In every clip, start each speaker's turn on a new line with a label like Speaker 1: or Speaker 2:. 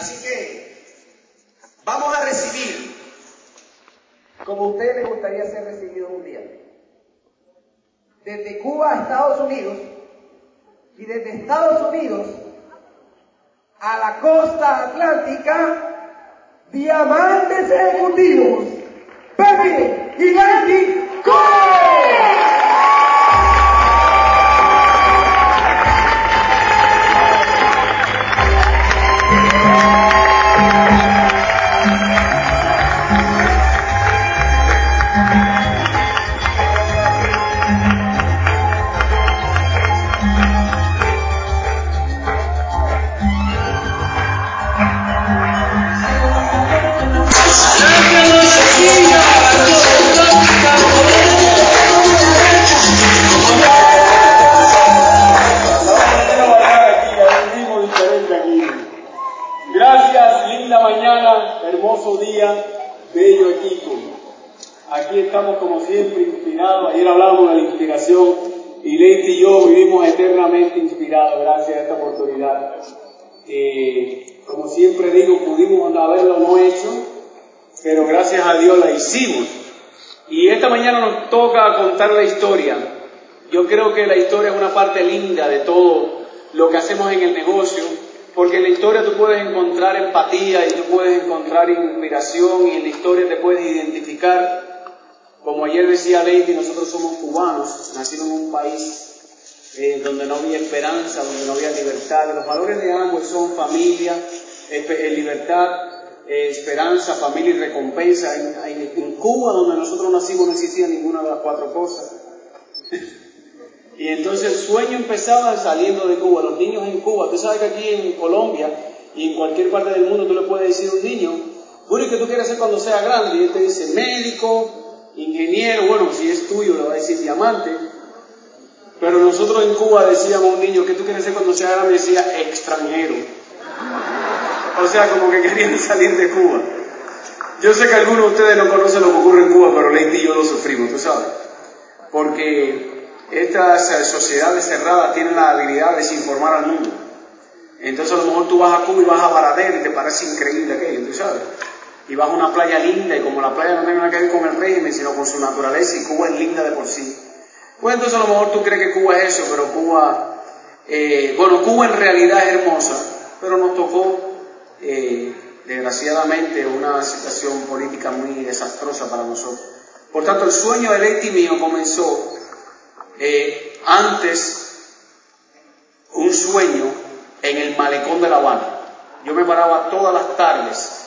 Speaker 1: Así que vamos a recibir como a usted le gustaría ser recibido un día. Desde Cuba a Estados Unidos y desde Estados Unidos a la costa atlántica, diamantes ejecutivos, Pepe y Lady Cole.
Speaker 2: Creo que la historia es una parte linda de todo lo que hacemos en el negocio, porque en la historia tú puedes encontrar empatía y tú puedes encontrar inspiración y en la historia te puedes identificar. Como ayer decía Lady, nosotros somos cubanos, nacimos en un país eh, donde no había esperanza, donde no había libertad. Los valores de ambos son familia, espe- libertad, eh, esperanza, familia y recompensa. En, en- en Cuba, donde nosotros nacimos, no existía ninguna de las cuatro cosas. Entonces el sueño empezaba saliendo de Cuba. Los niños en Cuba, tú sabes que aquí en Colombia y en cualquier parte del mundo tú le puedes decir a un niño, bueno, ¿y qué tú quieres ser cuando sea grande? Y él te dice médico, ingeniero, bueno, si es tuyo le va a decir diamante. Pero nosotros en Cuba decíamos a un niño, ¿qué tú quieres ser cuando sea grande? Decía extranjero. O sea, como que querían salir de Cuba. Yo sé que algunos de ustedes no conocen lo que ocurre en Cuba, pero Leite y yo lo sufrimos, tú sabes. Porque estas sociedades cerradas tienen la habilidad de desinformar al mundo. Entonces a lo mejor tú vas a Cuba y vas a Baradero y te parece increíble aquello, tú sabes. Y vas a una playa linda y como la playa no tiene nada que ver con el régimen, sino con su naturaleza y Cuba es linda de por sí. Pues entonces a lo mejor tú crees que Cuba es eso, pero Cuba, eh, bueno, Cuba en realidad es hermosa, pero nos tocó eh, desgraciadamente una situación política muy desastrosa para nosotros. Por tanto, el sueño de Leti mío comenzó eh, antes un sueño en el malecón de La Habana. Yo me paraba todas las tardes.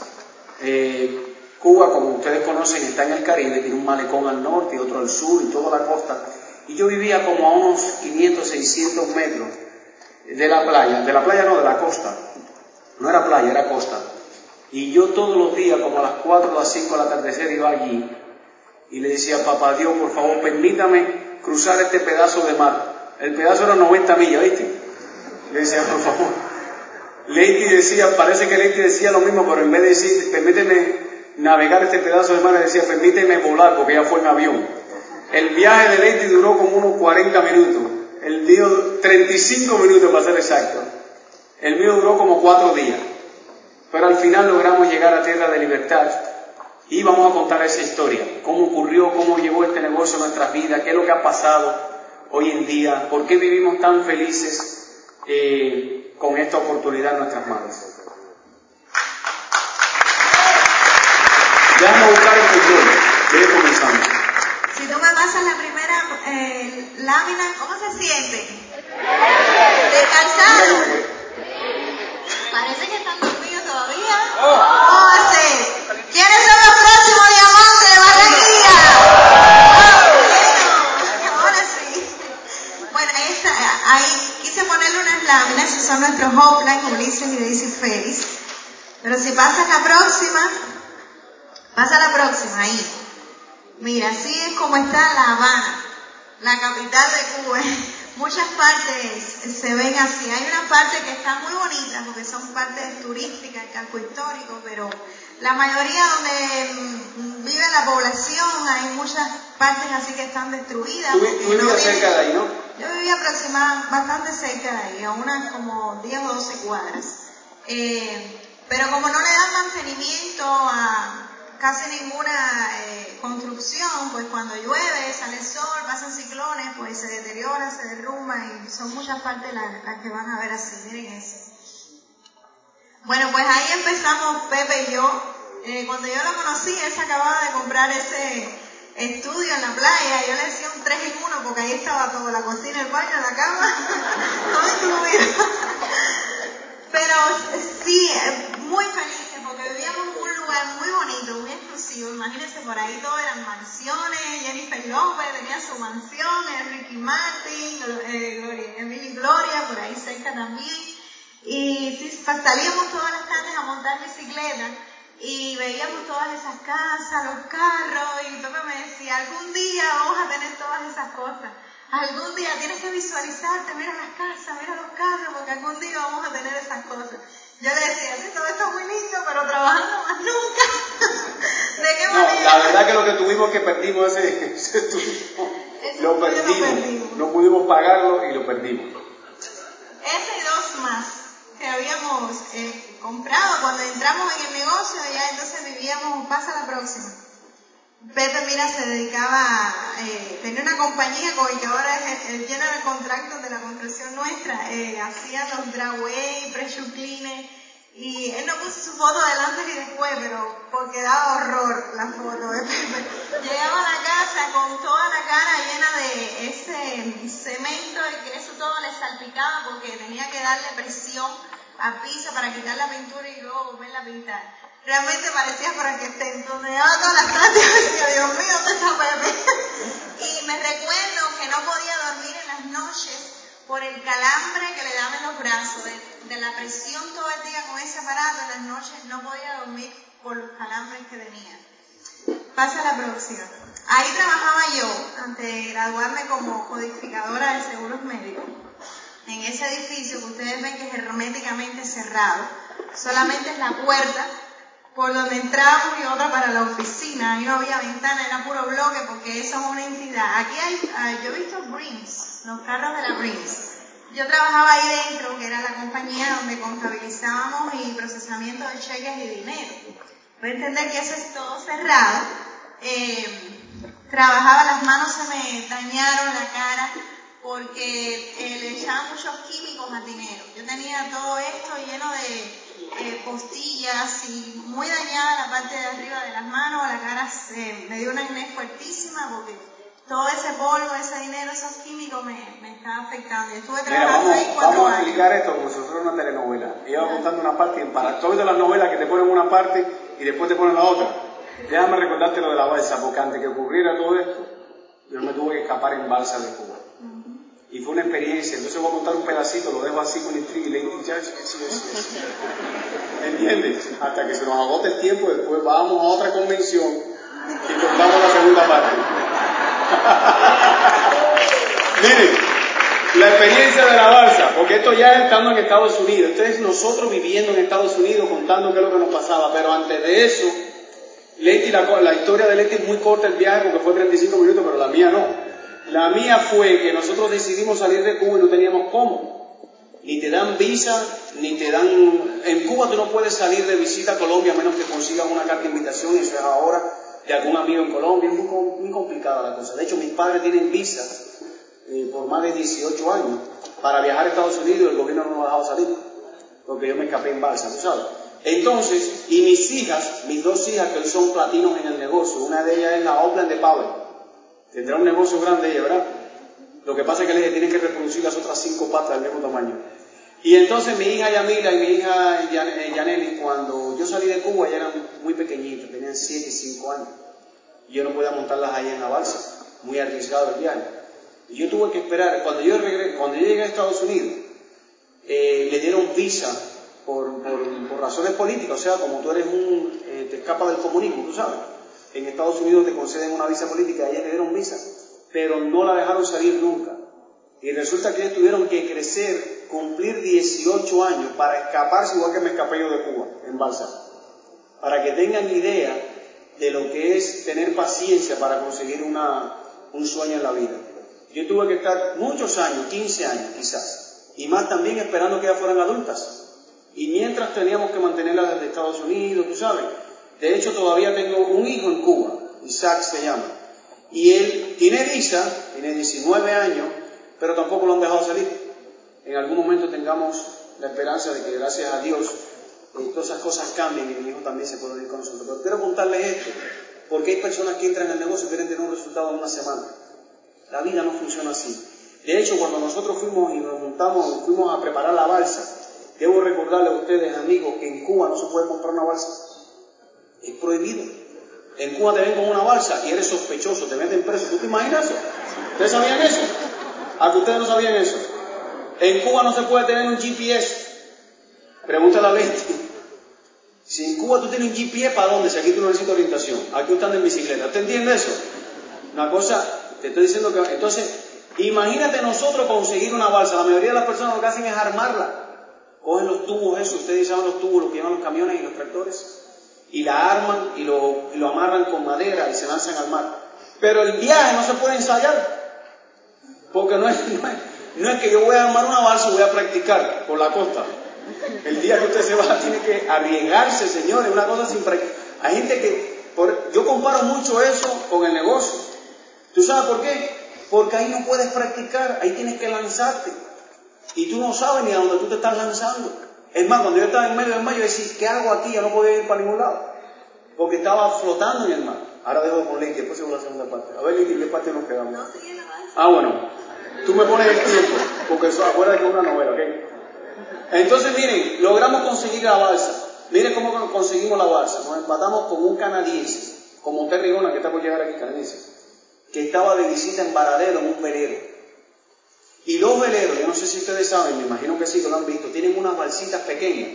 Speaker 2: Eh, Cuba, como ustedes conocen, está en el Caribe, tiene un malecón al norte y otro al sur y toda la costa. Y yo vivía como a unos 500, 600 metros de la playa, de la playa no, de la costa. No era playa, era costa. Y yo todos los días, como a las 4 o las 5 del atardecer, iba allí y le decía, papá Dios, por favor, permítame cruzar este pedazo de mar. El pedazo era 90 millas, ¿viste? Le decía, por favor. Leiti decía, parece que Leiti decía lo mismo, pero en vez de decir, permíteme navegar este pedazo de mar, le decía, permíteme volar, porque ya fue en avión. El viaje de Leiti duró como unos 40 minutos. El mío, 35 minutos para ser exacto. El mío duró como cuatro días. Pero al final logramos llegar a tierra de libertad y vamos a contar esa historia, cómo ocurrió, cómo llegó este negocio a nuestras vidas, qué es lo que ha pasado hoy en día, por qué vivimos tan felices eh, con esta oportunidad en nuestras manos. Déjame buscar el control, voy comenzando.
Speaker 3: Si tú me pasas la primera eh, lámina, ¿cómo se siente? ¿Descansado? Parece que están dormidos todavía. Oh, sí. ¿Quiénes son los próximos diamantes de Barranquilla? ¡Oh! Ahora sí. Bueno, ahí está. Ahí quise ponerle unas láminas. Esos son nuestros hoplines, Ulises y Daisy Félix. Pero si pasas la próxima, pasa la próxima ahí. Mira, así es como está La Habana, la capital de Cuba. Muchas partes se ven así. Hay una parte que está muy bonita porque son partes turísticas, el casco histórico, pero la mayoría donde mm, vive la población hay muchas partes así que están destruidas.
Speaker 2: Tú, vivías cerca de ahí, ¿no?
Speaker 3: Yo vivía aproximadamente bastante cerca de ahí, a unas como 10 o 12 cuadras. Eh, pero como no le dan mantenimiento a casi ninguna eh, construcción, pues cuando llueve, sale el sol, pasan ciclones, pues se deteriora, se derrumba y son muchas partes las, las que van a ver así. Miren eso. Bueno, pues ahí empezamos Pepe y yo. Eh, cuando yo lo conocí, él acababa de comprar ese estudio en la playa. Yo le decía un 3 en 1 porque ahí estaba todo, la cocina, el baño, la cama, todo incluido. Pero sí, muy felices porque vivíamos en un lugar muy bonito, muy exclusivo. Imagínense, por ahí todo eran mansiones. Jennifer López tenía su mansión, Enrique Martin, eh, Emily Gloria, por ahí cerca también. Y sí, salíamos todas las tardes a montar bicicleta y veíamos todas esas casas, los carros, y Pepe me decía, algún día vamos a tener todas esas cosas. Algún día tienes que visualizarte, mira las casas, mira los carros, porque algún día vamos a tener esas cosas. Yo le decía, sí, todo esto es muy lindo, pero trabajando más nunca. ¿De qué manera?
Speaker 2: No, la verdad que lo que tuvimos que perdimos ese, ese turismo, lo perdimos.
Speaker 3: lo perdimos.
Speaker 2: No pudimos pagarlo y lo perdimos.
Speaker 3: Ese y dos más que habíamos eh, comprado cuando entramos en el negocio, ya entonces vivíamos, pasa la próxima. Pepe, mira, se dedicaba, eh, tenía una compañía con el que ahora es el, el general contractor de la construcción nuestra, eh, hacía los dragway, pressure cleaner, y él no puso su foto delante y después, pero porque daba horror la foto de Pepe. Llegaba a la casa con toda la cara llena de ese cemento y que eso todo le salpicaba porque tenía que darle presión a piso para quitar la pintura y luego volverla a pintar. Realmente parecía Frankenstein, donde llegaba todas las tardes y decía, Dios mío, ¿dónde está? Y me recuerdo que no podía dormir en las noches por el calambre que le daba en los brazos, de, de la presión todo el día con ese aparato, en las noches no podía dormir por los calambres que tenía. Pasa la próxima. Ahí trabajaba yo, antes de graduarme como codificadora de seguros médicos, en ese edificio que ustedes ven que es herméticamente cerrado. Solamente es la puerta por donde entrábamos y otra para la oficina. Ahí no había ventana, era puro bloque porque eso es una entidad. Aquí hay, ah, yo he visto Brims, los carros de la Brims. Yo trabajaba ahí dentro, que era la compañía donde contabilizábamos y procesamiento de cheques y dinero. Voy a entender que eso es todo cerrado. Eh, trabajaba, las manos se me dañaron, la cara, porque eh, le echaban muchos químicos al dinero. Yo tenía todo esto lleno de eh, postillas y muy dañada la parte de arriba de las manos, la cara se, me dio una acné fuertísima porque todo ese polvo, ese dinero, esos químicos me, me estaba afectando. Y estuve
Speaker 2: Mira,
Speaker 3: trabajando
Speaker 2: vamos,
Speaker 3: ahí cuatro
Speaker 2: vamos a
Speaker 3: años.
Speaker 2: explicar esto como si fuera una telenovela. Iba contando una parte en para. Visto las novelas que te ponen una parte y después te ponen la otra. Déjame recordarte lo de la balsa, porque antes que ocurriera todo esto, yo me tuve que escapar en balsa de Cuba. Y fue una experiencia. Entonces voy a contar un pedacito, lo dejo así con intriga y Lady. ¿Entiendes? Hasta que se nos agote el tiempo, después vamos a otra convención y contamos la segunda parte. Miren, la experiencia de la balsa, porque esto ya es estando en Estados Unidos, esto es nosotros viviendo en Estados Unidos contando qué es lo que nos pasaba, pero antes de eso, Leti, la, la historia de Leti es muy corta el viaje porque fue 35 minutos, pero la mía no. La mía fue que nosotros decidimos salir de Cuba y no teníamos cómo. Ni te dan visa, ni te dan... En Cuba tú no puedes salir de visita a Colombia a menos que consigas una carta de invitación, y eso es ahora, de algún amigo en Colombia. Es muy, muy complicada la cosa. De hecho, mis padres tienen visa eh, por más de 18 años para viajar a Estados Unidos el gobierno no nos ha dejado salir. Porque yo me escapé en balsa, ¿tú sabes? Entonces, y mis hijas, mis dos hijas que hoy son platinos en el negocio, una de ellas es la Oakland de Power. Tendrá un negocio grande ella, ¿verdad? Lo que pasa es que le tiene que reproducir las otras cinco patas del mismo tamaño. Y entonces mi hija Yamila y mi hija eh, Yaneli, cuando yo salí de Cuba, ya eran muy pequeñitas, tenían 7 y 5 años. Y yo no podía montarlas ahí en la balsa, muy arriesgado el viaje. Y yo tuve que esperar, cuando yo, regre- cuando yo llegué a Estados Unidos, eh, le dieron visa por, por, razones políticas, o sea, como tú eres un, eh, te escapas del comunismo, tú sabes. En Estados Unidos te conceden una visa política, a ella le dieron visa, pero no la dejaron salir nunca. Y resulta que ellos tuvieron que crecer, cumplir 18 años para escaparse igual que me escapé yo de Cuba, en Balsa. Para que tengan idea de lo que es tener paciencia para conseguir una, un sueño en la vida. Yo tuve que estar muchos años, 15 años quizás, y más también esperando que ellas fueran adultas. Y mientras teníamos que mantenerlas desde Estados Unidos, tú sabes. De hecho, todavía tengo un hijo en Cuba, Isaac se llama. Y él tiene visa, tiene 19 años, pero tampoco lo han dejado salir. En algún momento tengamos la esperanza de que gracias a Dios eh, todas esas cosas cambien y mi hijo también se pueda ir con nosotros. Pero quiero contarles esto, porque hay personas que entran en el negocio y quieren tener un resultado en una semana. La vida no funciona así. De hecho, cuando nosotros fuimos y nos juntamos, fuimos a preparar la balsa, Debo recordarle a ustedes, amigos, que en Cuba no se puede comprar una balsa. Es prohibido. En Cuba te ven con una balsa y eres sospechoso, te meten preso. ¿Tú te imaginas eso? ¿Ustedes sabían eso? ¿A que ustedes no sabían eso? En Cuba no se puede tener un GPS. Pregúntale a Leti. Si en Cuba tú tienes un GPS, ¿para dónde? Si aquí tú no necesitas orientación. Aquí están en bicicleta. ¿Usted entiende eso? Una cosa, te estoy diciendo que... Entonces, imagínate nosotros conseguir una balsa. La mayoría de las personas lo que hacen es armarla cogen los tubos esos, ustedes saben los tubos, los que llevan los camiones y los tractores, y la arman y lo, lo amarran con madera y se lanzan al mar. Pero el viaje no se puede ensayar, porque no es, no es, que yo voy a armar una balsa y voy a practicar por la costa. El día que usted se va tiene que arriesgarse, señores, una cosa sin practicar. Hay gente que, yo comparo mucho eso con el negocio. ¿Tú sabes por qué? Porque ahí no puedes practicar, ahí tienes que lanzarte. Y tú no sabes ni a dónde tú te estás lanzando. Es más, cuando yo estaba en medio del mar, yo decía, ¿qué hago aquí? Yo no podía ir para ningún lado. Porque estaba flotando en el mar. Ahora dejo con Leti, después sigo la segunda parte. A ver, Leti, ¿qué parte nos quedamos? Ah, bueno. Tú me pones el tiempo, porque eso acuérdate que es una novela, ¿ok? Entonces, miren, logramos conseguir la balsa. Miren cómo conseguimos la balsa. Nos empatamos con un canadiense, como Terry Gona, que está por llegar aquí, canadiense, que estaba de visita en Varadero, en un velero. Y los veleros, yo no sé si ustedes saben, me imagino que sí, que lo han visto, tienen unas balsitas pequeñas,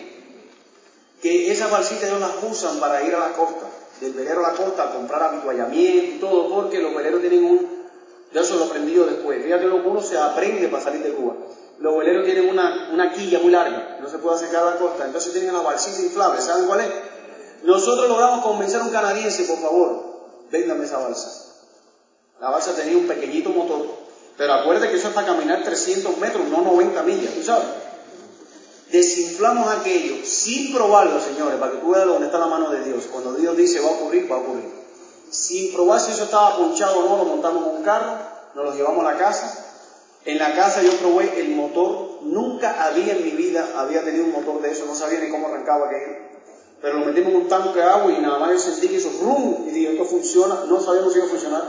Speaker 2: que esas balsitas ellos las usan para ir a la costa, del velero a la costa, a comprar habituallamiento y todo, porque los veleros tienen un, yo eso lo aprendí yo después, fíjate lo que uno se aprende para salir de Cuba. Los veleros tienen una, una quilla muy larga, no se puede acercar a la costa, entonces tienen la balsita inflable, ¿saben cuál es? Nosotros logramos convencer a un canadiense, por favor, véndame esa balsa. La balsa tenía un pequeñito motor pero acuérdate que eso es para caminar 300 metros, no 90 millas, ¿tú sabes? Desinflamos aquello sin probarlo, señores, para que tú veas dónde está la mano de Dios. Cuando Dios dice va a ocurrir, va a ocurrir. Sin probar si eso estaba ponchado o no, lo montamos en un carro, nos lo llevamos a la casa. En la casa yo probé el motor, nunca había en mi vida, había tenido un motor de eso, no sabía ni cómo arrancaba aquello. Pero lo metimos en un tanque de agua y nada más yo sentí que hizo rum y dije, esto funciona, no sabíamos si iba a funcionar.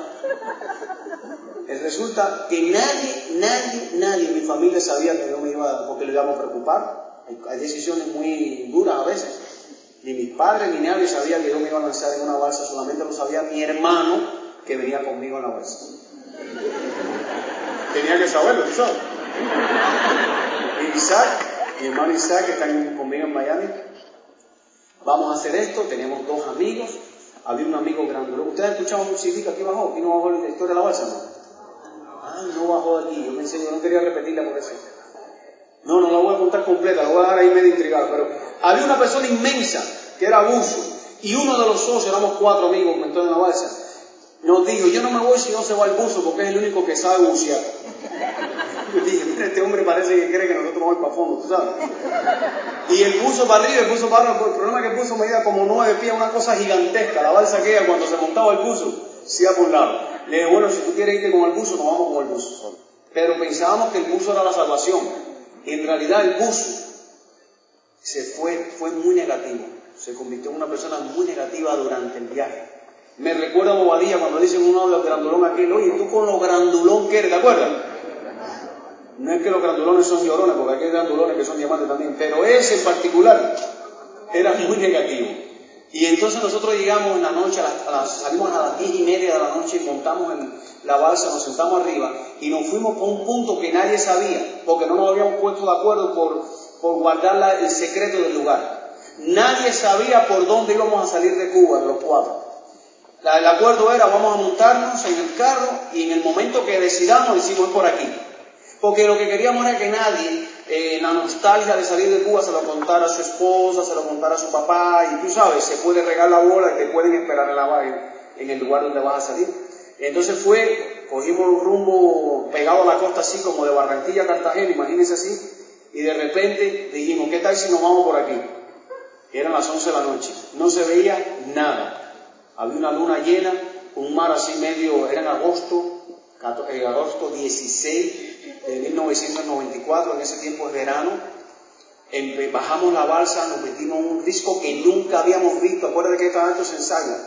Speaker 2: Resulta que nadie, nadie, nadie en mi familia sabía que yo me iba, porque le íbamos a preocupar. Hay decisiones muy duras a veces. Ni mis padres ni nadie sabía que yo me iba a lanzar en una balsa, solamente lo sabía mi hermano que venía conmigo en la balsa. Tenía que saberlo, ¿tú sabes? Y Isaac, mi hermano Isaac, que está conmigo en Miami, vamos a hacer esto, tenemos dos amigos, había un amigo grande. ¿Ustedes escuchaban un CD aquí bajó? ¿Aquí no bajó la historia de la balsa? No? No bajó de aquí. Yo pensé, yo no quería repetirla por eso. No, no la voy a contar completa, la voy a dejar ahí medio intrigada. Pero había una persona inmensa que era Buzo. Y uno de los socios, éramos cuatro amigos, entonces en la balsa, nos dijo, yo no me voy si no se va el buzo porque es el único que sabe bucear. Yo dije, mira, este hombre parece que cree que nosotros vamos para fondo, ¿tú sabes? Y el buzo para arriba, el buzo para arriba, el problema es que el buzo medía como nueve pies, una cosa gigantesca. La balsa que cuando se montaba el buzo, se iba por lado. Le dije, bueno, si tú quieres irte con el buzo, nos vamos con el buzo. Pero pensábamos que el buzo era la salvación. En realidad el buzo se fue, fue muy negativo. Se convirtió en una persona muy negativa durante el viaje. Me recuerda a Bobadilla cuando dicen uno de los grandulón aquel, oye, tú con los grandulón que eres, ¿te acuerdas? No es que los grandulones son llorones, porque aquí hay grandulones que son diamantes también, pero ese en particular era muy negativo. Y entonces nosotros llegamos en la noche, a las, salimos a las diez y media de la noche, montamos en la balsa, nos sentamos arriba y nos fuimos por un punto que nadie sabía, porque no nos habíamos puesto de acuerdo por, guardar el secreto del lugar. Nadie sabía por dónde íbamos a salir de Cuba, los cuatro. El acuerdo era, vamos a montarnos en el carro y en el momento que decidamos, decimos, por aquí. Porque lo que queríamos era que nadie, eh, en la nostalgia de salir de Cuba, se lo contara a su esposa, se lo contara a su papá, y tú sabes, se puede regar la bola y te pueden esperar en, la, en el lugar donde vas a salir. Entonces fue, cogimos un rumbo pegado a la costa así como de Barranquilla a Cartagena, imagínense así, y de repente dijimos, ¿qué tal si nos vamos por aquí? Eran las 11 de la noche, no se veía nada, había una luna llena, un mar así medio, era en agosto, en agosto 16 de 1994, en ese tiempo de verano, bajamos la balsa, nos metimos en un disco que nunca habíamos visto, acuérdate que esta se ensaya,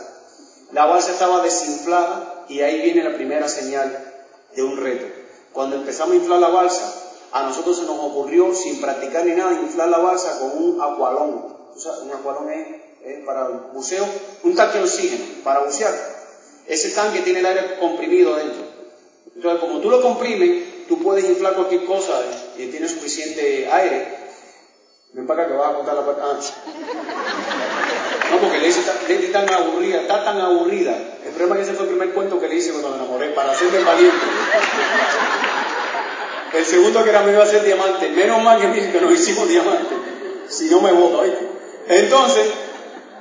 Speaker 2: la balsa estaba desinflada y ahí viene la primera señal de un reto. Cuando empezamos a inflar la balsa, a nosotros se nos ocurrió, sin practicar ni nada, inflar la balsa con un acualón. O sea, un acualón es, para buceo, un tanque de oxígeno, para bucear. Ese tanque tiene el aire comprimido adentro. Entonces, como tú lo comprimes, tú puedes inflar cualquier cosa y tiene suficiente aire Ven para acá que vas a contar la parte. Ah. No, porque le está, tan aburrida, está tan aburrida. El problema es que ese fue el primer cuento que le hice cuando me enamoré, para hacerme valiente. El segundo que era me iba a hacer diamante. Menos mal que dije que nos hicimos diamante. Si no me voto, ahí. Entonces,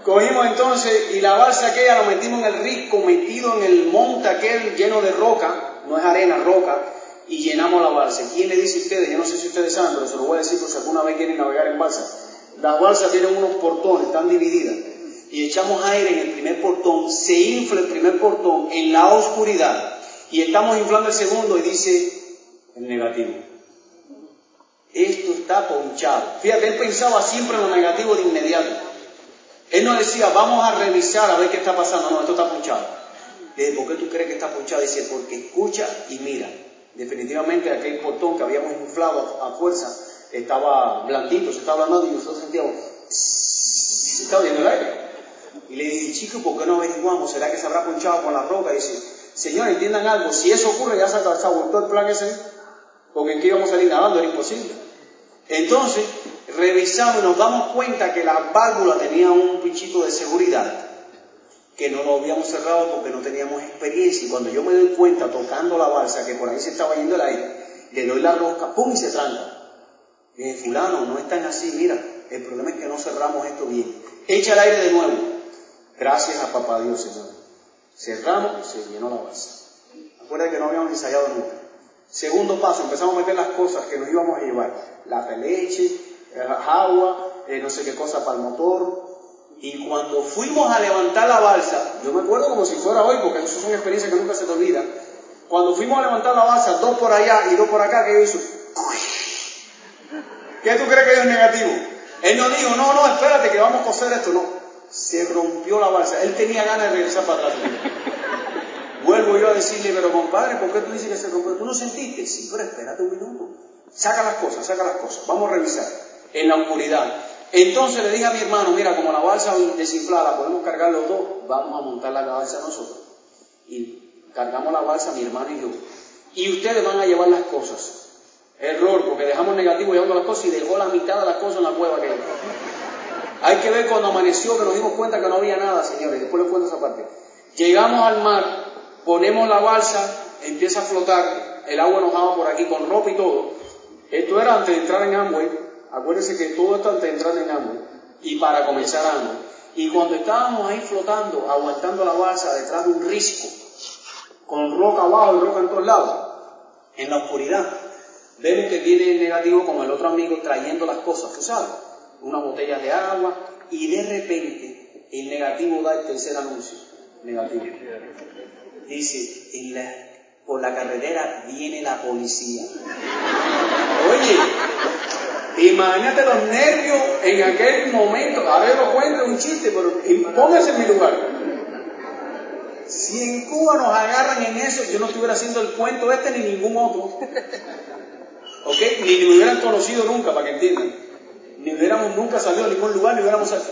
Speaker 2: cogimos entonces y la balsa aquella lo metimos en el risco, metido en el monte aquel lleno de roca, no es arena, roca, y llenamos la balsa. ¿Quién le dice a ustedes? Yo no sé si ustedes saben, pero se lo voy a decir por si alguna vez quieren navegar en balsa. Las balsas tienen unos portones, están divididas. Y echamos aire en el primer portón, se infla el primer portón en la oscuridad. Y estamos inflando el segundo y dice el negativo. Esto está ponchado. Fíjate, él pensaba siempre en lo negativo de inmediato. Él no decía, vamos a revisar a ver qué está pasando. No, esto está ponchado. ¿Por qué tú crees que está ponchado? Dice, porque escucha y mira. Definitivamente aquel portón que habíamos inflado a fuerza estaba blandito, se estaba ablandando y nosotros sentíamos, se estaba viendo el aire. Y le dije, chico, ¿por qué no averiguamos? ¿Será que se habrá punchado con la roca? Y dice, señor, entiendan algo, si eso ocurre ya se, vuelto el plan ese, porque en qué íbamos a salir nadando, era imposible. Entonces, revisamos y nos damos cuenta que la válvula tenía un pinchito de seguridad que no lo habíamos cerrado porque no teníamos experiencia. Y cuando yo me doy cuenta tocando la balsa que por ahí se estaba yendo el aire, le doy la rosca, ¡pum! y se tranca. Y dije, fulano, no es tan así, mira, el problema es que no cerramos esto bien. Echa el aire de nuevo. Gracias a papá Dios, Señor. Cerramos y se llenó la balsa. Acuérdense que no habíamos ensayado nunca. Segundo paso, empezamos a meter las cosas que nos íbamos a llevar. La leche, agua, eh, no sé qué cosa para el motor, y cuando fuimos a levantar la balsa, yo me acuerdo como si fuera hoy, porque eso es una experiencia que nunca se te olvida. Cuando fuimos a levantar la balsa, dos por allá y dos por acá, ¿qué hizo? ¿Qué tú crees que es negativo? Él no dijo, no, no, espérate que vamos a coser esto, no. Se rompió la balsa. Él tenía ganas de regresar para atrás. Vuelvo yo a decirle, pero compadre, ¿por qué tú dices que se rompió? ¿Tú no sentiste? Sí, pero espérate un minuto. Saca las cosas, saca las cosas. Vamos a revisar. En la oscuridad. Entonces le dije a mi hermano, mira, como la balsa desinflada podemos cargar los dos, vamos a montar la balsa nosotros. Y cargamos la balsa mi hermano y yo. Y ustedes van a llevar las cosas. Error, porque dejamos negativo llevando las cosas y dejó la mitad de las cosas en la cueva que hay. que ver cuando amaneció que nos dimos cuenta que no había nada, señores. Después les cuento esa parte. Llegamos al mar, ponemos la balsa, empieza a flotar, el agua nos por aquí con ropa y todo. Esto era antes de entrar en Amway Acuérdense que todo esto antes de entrar en Amway y para comenzar Amway. Y cuando estábamos ahí flotando, aguantando la balsa detrás de un risco, con roca abajo y roca en todos lados, en la oscuridad, vemos que tiene el negativo como el otro amigo trayendo las cosas, tú sabes, una botella de agua, y de repente el negativo da el tercer anuncio, negativo. Dice, por la carretera viene la policía. Oye, Imagínate los nervios en aquel momento. Ahora yo lo cuento, un chiste, pero póngase en mi lugar. Si en Cuba nos agarran en eso, yo no estuviera haciendo el cuento este ni ningún otro. ¿Ok? Ni me hubieran conocido nunca, para que entiendan. Ni hubiéramos nunca salido a ningún lugar, ni hubiéramos salido.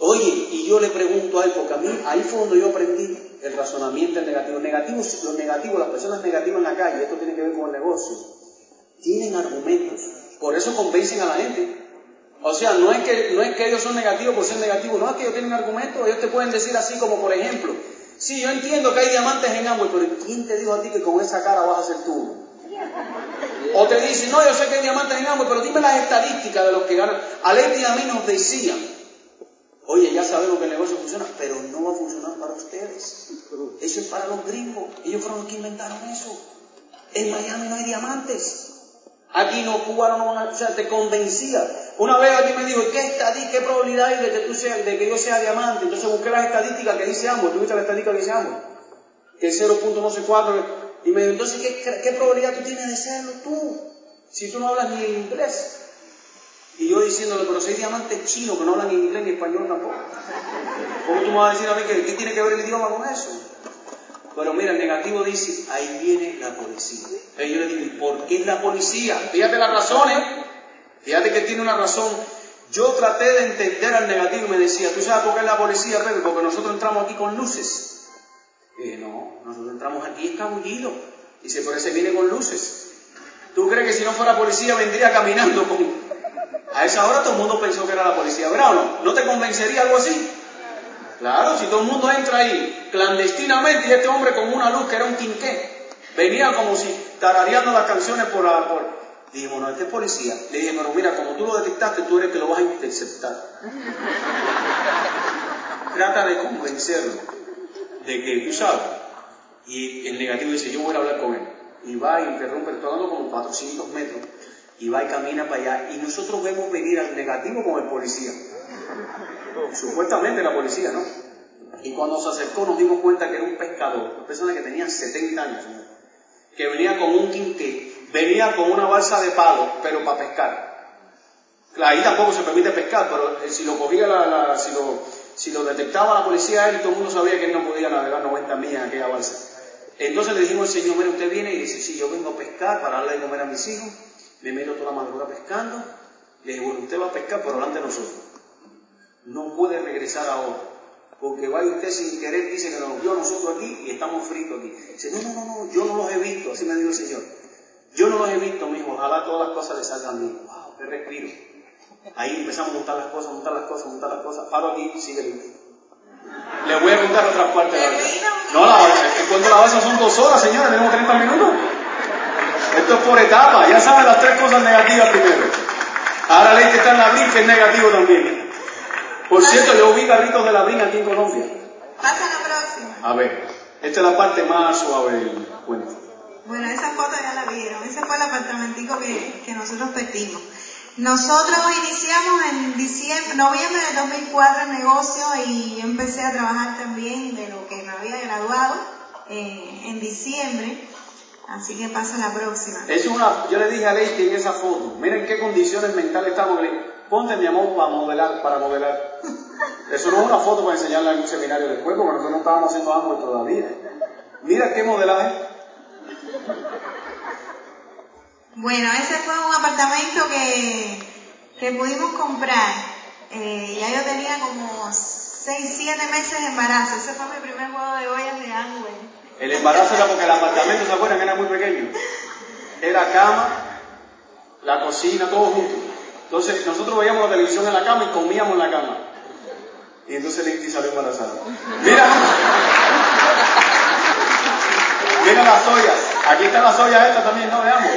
Speaker 2: Oye, y yo le pregunto a él, porque a mí ahí fue donde yo aprendí el razonamiento negativo. Negativos, los negativos, las personas negativas en la calle, esto tiene que ver con el negocio, tienen argumentos. Por eso convencen a la gente. O sea, no es que, no es que ellos son negativos por ser negativos, no es que ellos tienen argumentos, ellos te pueden decir así como por ejemplo, sí, yo entiendo que hay diamantes en Amway, pero ¿quién te dijo a ti que con esa cara vas a ser tú? O te dicen, no, yo sé que hay diamantes en Amway, pero dime las estadísticas de los que ganan. Leti y a mí nos decían, oye, ya sabemos que el negocio funciona, pero no va a funcionar para ustedes. Eso es para los gringos, ellos fueron los que inventaron eso. En Miami no hay diamantes. Aquí no, Cuba no o sea, te convencía. Una vez alguien me dijo, ¿qué estadística, qué probabilidad hay de que, tú seas, de que yo sea diamante? Entonces busqué las estadísticas que dice ambos, ¿tú viste la estadística que dice ambos? Que es 0. no sé Y me dijo, entonces, ¿qué, ¿qué, probabilidad tú tienes de serlo tú? Si tú no hablas ni en inglés. Y yo diciéndole, pero si hay diamantes chinos que no hablan ni inglés ni español tampoco. ¿Cómo tú me vas a decir a mí que qué tiene que ver el idioma con eso? Pero mira, el negativo dice, ahí viene la policía. Y yo le digo, ¿por qué es la policía? Fíjate las razones. Fíjate que tiene una razón. Yo traté de entender al negativo y me decía, ¿tú sabes por qué es la policía, Pepe? Porque nosotros entramos aquí con luces. Y dije, no, nosotros entramos aquí escabullidos. Dice, por ese viene con luces. ¿Tú crees que si no fuera policía vendría caminando con... A esa hora todo el mundo pensó que era la policía, ¿verdad o no? ¿No te convencería algo así? Claro, si todo el mundo entra ahí clandestinamente y este hombre con una luz que era un quinqué, venía como si tarareando las canciones por... La, por... Dije, bueno, este es policía. Le dije, pero mira, como tú lo detectaste, tú eres que lo vas a interceptar. Trata de convencerlo de que tú sabes. Y el negativo dice, yo voy a hablar con él. Y va y interrumpe, estoy hablando como 400 metros. Y va y camina para allá. Y nosotros vemos venir al negativo con el policía. Supuestamente la policía, ¿no? Y cuando se acercó nos dimos cuenta que era un pescador, una persona que tenía 70 años, que venía con un quinqué, venía con una balsa de palo, pero para pescar. Ahí tampoco se permite pescar, pero eh, si lo cogía la, si, lo, si lo detectaba la policía, él todo el mundo sabía que él no podía navegar 90 millas en aquella balsa. Entonces le dijimos al señor, mire, usted viene y dice, sí, yo vengo a pescar para darle de comer a mis hijos, me meto toda la madrugada pescando. Le dije, bueno, usted va a pescar, pero delante de nosotros no puede regresar ahora. Porque va usted sin querer, dice que nos vio nosotros aquí y estamos fritos aquí. Dice, no, no, no, no, yo no los he visto, así me dijo el Señor. Yo no los he visto, mi hijo, ojalá todas las cosas le salgan bien. Wow, qué respiro. Ahí empezamos a montar las cosas, montar las cosas, montar las cosas. Paro aquí, sigue. Le voy a contar otra parte de la vida. No, la balsa, cuando la balsa son dos horas, señora, tenemos 30 minutos. Esto es por etapa, ya saben las tres cosas negativas primero. Ahora la ley que está en la brinca que es negativo también. Por cierto, yo vi carritos de la brina aquí en Colombia.
Speaker 3: Pasa la próxima.
Speaker 2: A ver, esta es la parte más suave del cuento.
Speaker 3: Bueno, esa foto ya la vieron. Ese fue el apartamentico que, que nosotros pedimos. Nosotros iniciamos en diciembre, noviembre de 2004 el negocio y yo empecé a trabajar también de lo que me había graduado eh, en diciembre. Así que pasa la próxima.
Speaker 2: Es una, yo le dije a Leite en esa foto, miren qué condiciones mentales estamos ponte mi amor para modelar, para modelar. Eso no es una foto para enseñarle en un seminario después, porque nosotros no estábamos haciendo amor todavía. Mira qué modelaje.
Speaker 3: Bueno, ese fue un apartamento que, que pudimos comprar. Eh, ya yo tenía como 6, 7 meses de embarazo. Ese fue mi primer juego de ollas de Amway.
Speaker 2: El embarazo era porque el apartamento, ¿se acuerdan? Era muy pequeño. Era cama, la cocina, todo junto. Entonces nosotros veíamos la televisión en la cama y comíamos en la cama. Y entonces Lindy salió embarazada. Mira, mira las ollas. Aquí están las ollas estas también, ¿no? Veamos.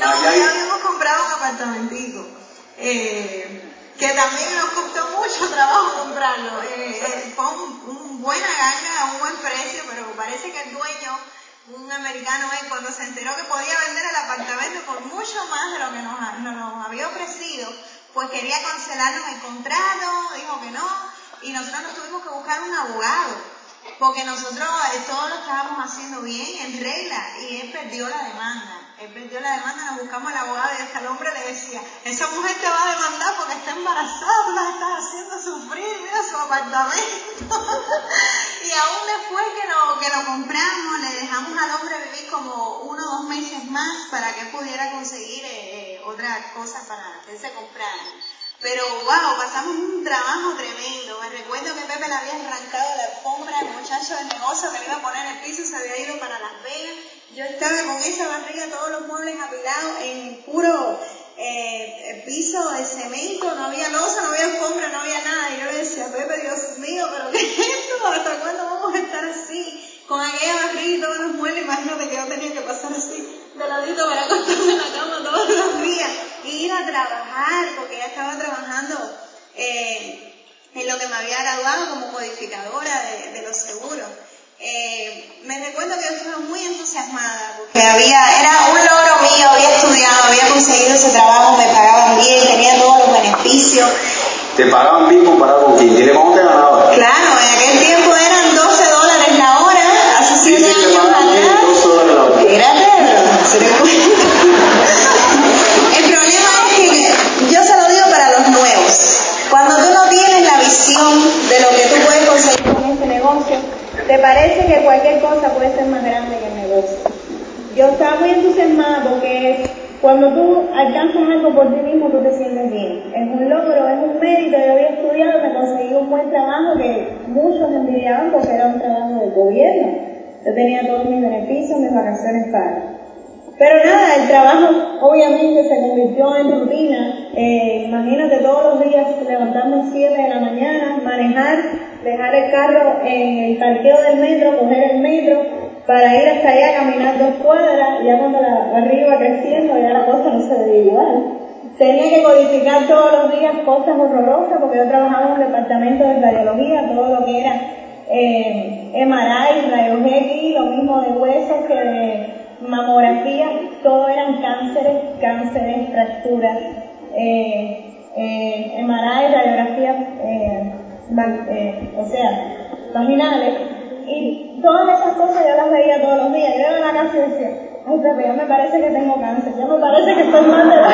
Speaker 3: No, ya habíamos comprado un apartamentico. Eh, que también nos costó mucho trabajo comprarlo. Eh, eh, fue un, un buena ganga a un buen precio, pero parece que el dueño un americano cuando se enteró que podía vender el apartamento por mucho más de lo que nos, nos había ofrecido, pues quería cancelarnos el contrato, dijo que no, y nosotros nos tuvimos que buscar un abogado, porque nosotros eh, todo lo estábamos haciendo bien, en regla, y él perdió la demanda. Él perdió la demanda, nos buscamos al abogado y hasta el hombre le decía, esa mujer te va a demandar porque está embarazada, la estás haciendo sufrir, mira su apartamento. y aún después que lo, que lo compramos, le dejamos al hombre vivir como uno o dos meses más para que pudiera conseguir eh, eh, otra cosa para que se comprara. Pero wow, pasamos un trabajo tremendo. Me recuerdo que Pepe le había arrancado la alfombra al muchacho del negocio que le iba a poner el piso, se había ido para Las Vegas. Yo estaba con esa barriga, todos los muebles apilados en puro eh, piso de cemento, no había losa, no había alfombra, no había nada. Y yo le decía, Pepe, Dios mío, pero ¿qué es esto? ¿Hasta cuándo vamos a estar así? Con aquella barriga y todos los muebles, imagínate que yo tenía que pasar así, de ladito para acostarme en la cama todos los días. Y ir a trabajar, porque ya estaba trabajando eh, en lo que me había graduado como codificadora de, de los seguros. Eh, me recuerdo que yo estaba muy entusiasmada porque había, era un logro mío, había estudiado, había conseguido ese trabajo, me pagaban bien, tenía todos los beneficios.
Speaker 2: ¿Te pagaban bien comparado con quién? ¿Tiene cuánto te ganabas?
Speaker 3: Claro, en aquel tiempo eran 12 dólares la hora, hace 7
Speaker 2: Dice que
Speaker 3: años atrás.
Speaker 2: 12 dólares la hora.
Speaker 3: Se le cuenta. El problema es que yo se lo digo para los nuevos. Cuando tú no tienes la visión de lo que tú puedes conseguir con este negocio, te parece que cualquier cosa puede ser más grande que el negocio. Yo estaba muy entusiasmada porque cuando tú alcanzas algo por ti mismo, tú te sientes bien. Es un logro, es un mérito. Yo había estudiado, me conseguí un buen trabajo que muchos envidiaban porque era un trabajo del gobierno. Yo tenía todos mis Pero nada, el trabajo obviamente se convirtió en rutina. Eh, imagínate todos los días levantarme 7 de la mañana, manejar, dejar el carro en el parqueo del metro, coger el metro para ir hasta allá, caminar dos cuadras. Ya cuando la barriga iba creciendo, ya la cosa no se veía igual. Tenía que codificar todos los días cosas horrorosas porque yo trabajaba en un departamento de radiología, todo lo que era eh, rayos X, lo mismo de huesos que de mamografía, todo eran cánceres, cánceres, fracturas, eh, eh, MRI, radiografías, eh, va- eh, o sea, vaginales. Y todas esas cosas yo las veía todos los días. Yo iba a la casa y decía, ay Pepe, ya me parece que tengo cáncer, ya me parece que estoy mal de la...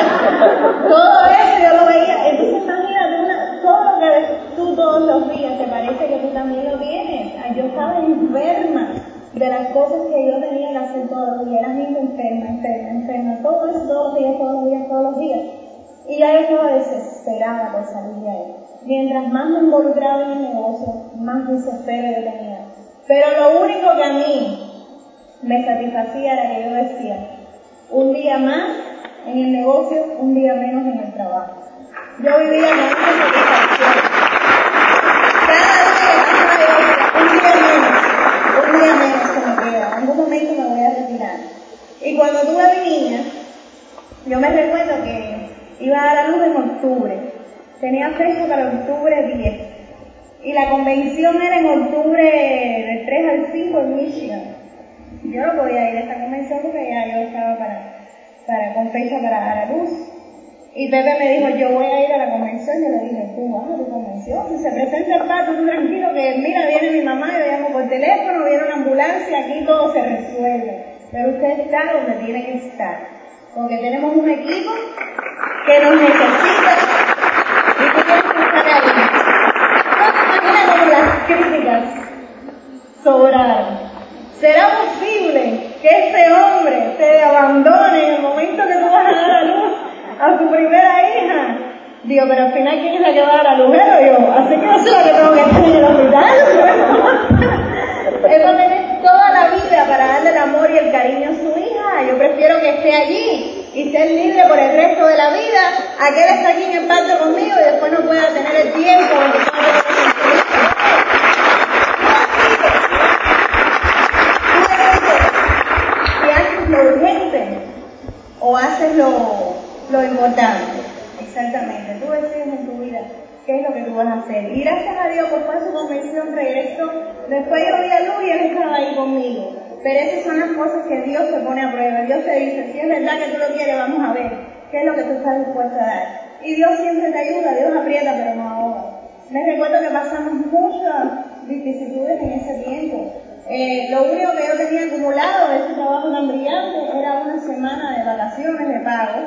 Speaker 3: Todo eso yo lo veía. Entonces imagínate, una, todo lo que ves tú todos los días, te parece que tú también lo tienes. Ay, Yo estaba enferma de las cosas que yo tenía que hacer todos los días. Era gente enferma, enferma, enferma. Todo eso todos los días, todos los días, todos los días. Y ya yo estaba desesperada por salir de ahí. Mientras más me involucraba en el negocio, más desespero yo tenía. Pero lo único que a mí me satisfacía era que yo decía, un día más en el negocio, un día menos en el trabajo. Yo vivía con esa satisfacción. Cada día que pasaba yo decía, un día menos, un día menos que me queda, en algún momento me voy a retirar. Y cuando tuve a mi niña, yo me recuerdo que iba a dar a luz en octubre. Tenía fecha para octubre 10. Y la convención era en octubre del 3 al 5 en Michigan. Yo no podía ir a esa convención porque ya yo estaba para, para, con fecha para dar a luz. Y Pepe me dijo, yo voy a ir a la convención. Yo le dije, tú vas a tu convención. Y se presenta el pato, tú tranquilo, que mira, viene mi mamá, yo llamo por teléfono, viene una ambulancia, aquí todo se resuelve. Pero usted está donde tiene que estar. Porque tenemos un equipo que nos necesita y tú tienes que estar ahí. Las críticas sobraron. ¿Será posible que ese hombre te abandone en el momento que tú vas a dar a luz a tu primera hija? Digo, pero al final, ¿quién es la que va a dar a luz? Yo. Así que yo soy la que tengo que estar en el hospital. Es para darle el amor y el cariño a su hija. Yo prefiero que esté allí y ser libre por el resto de la vida a que él esté aquí en el parto conmigo y después no pueda tener el tiempo. si haces lo urgente o haces lo, lo importante. Exactamente, tú decides en tu vida qué es lo que tú vas a hacer. Y gracias a Dios, por su convención, regresó. Después yo vi a Luz y él estaba ahí conmigo. Pero esas son las cosas que Dios se pone a prueba. Dios te dice, si es verdad que tú lo quieres, vamos a ver qué es lo que tú estás dispuesto a dar. Y Dios siempre te ayuda, Dios aprieta, pero no ahoga. Me recuerdo que pasamos muchas vicisitudes en ese tiempo. Eh, lo único que yo tenía acumulado de ese trabajo tan brillante era una semana de vacaciones de pago.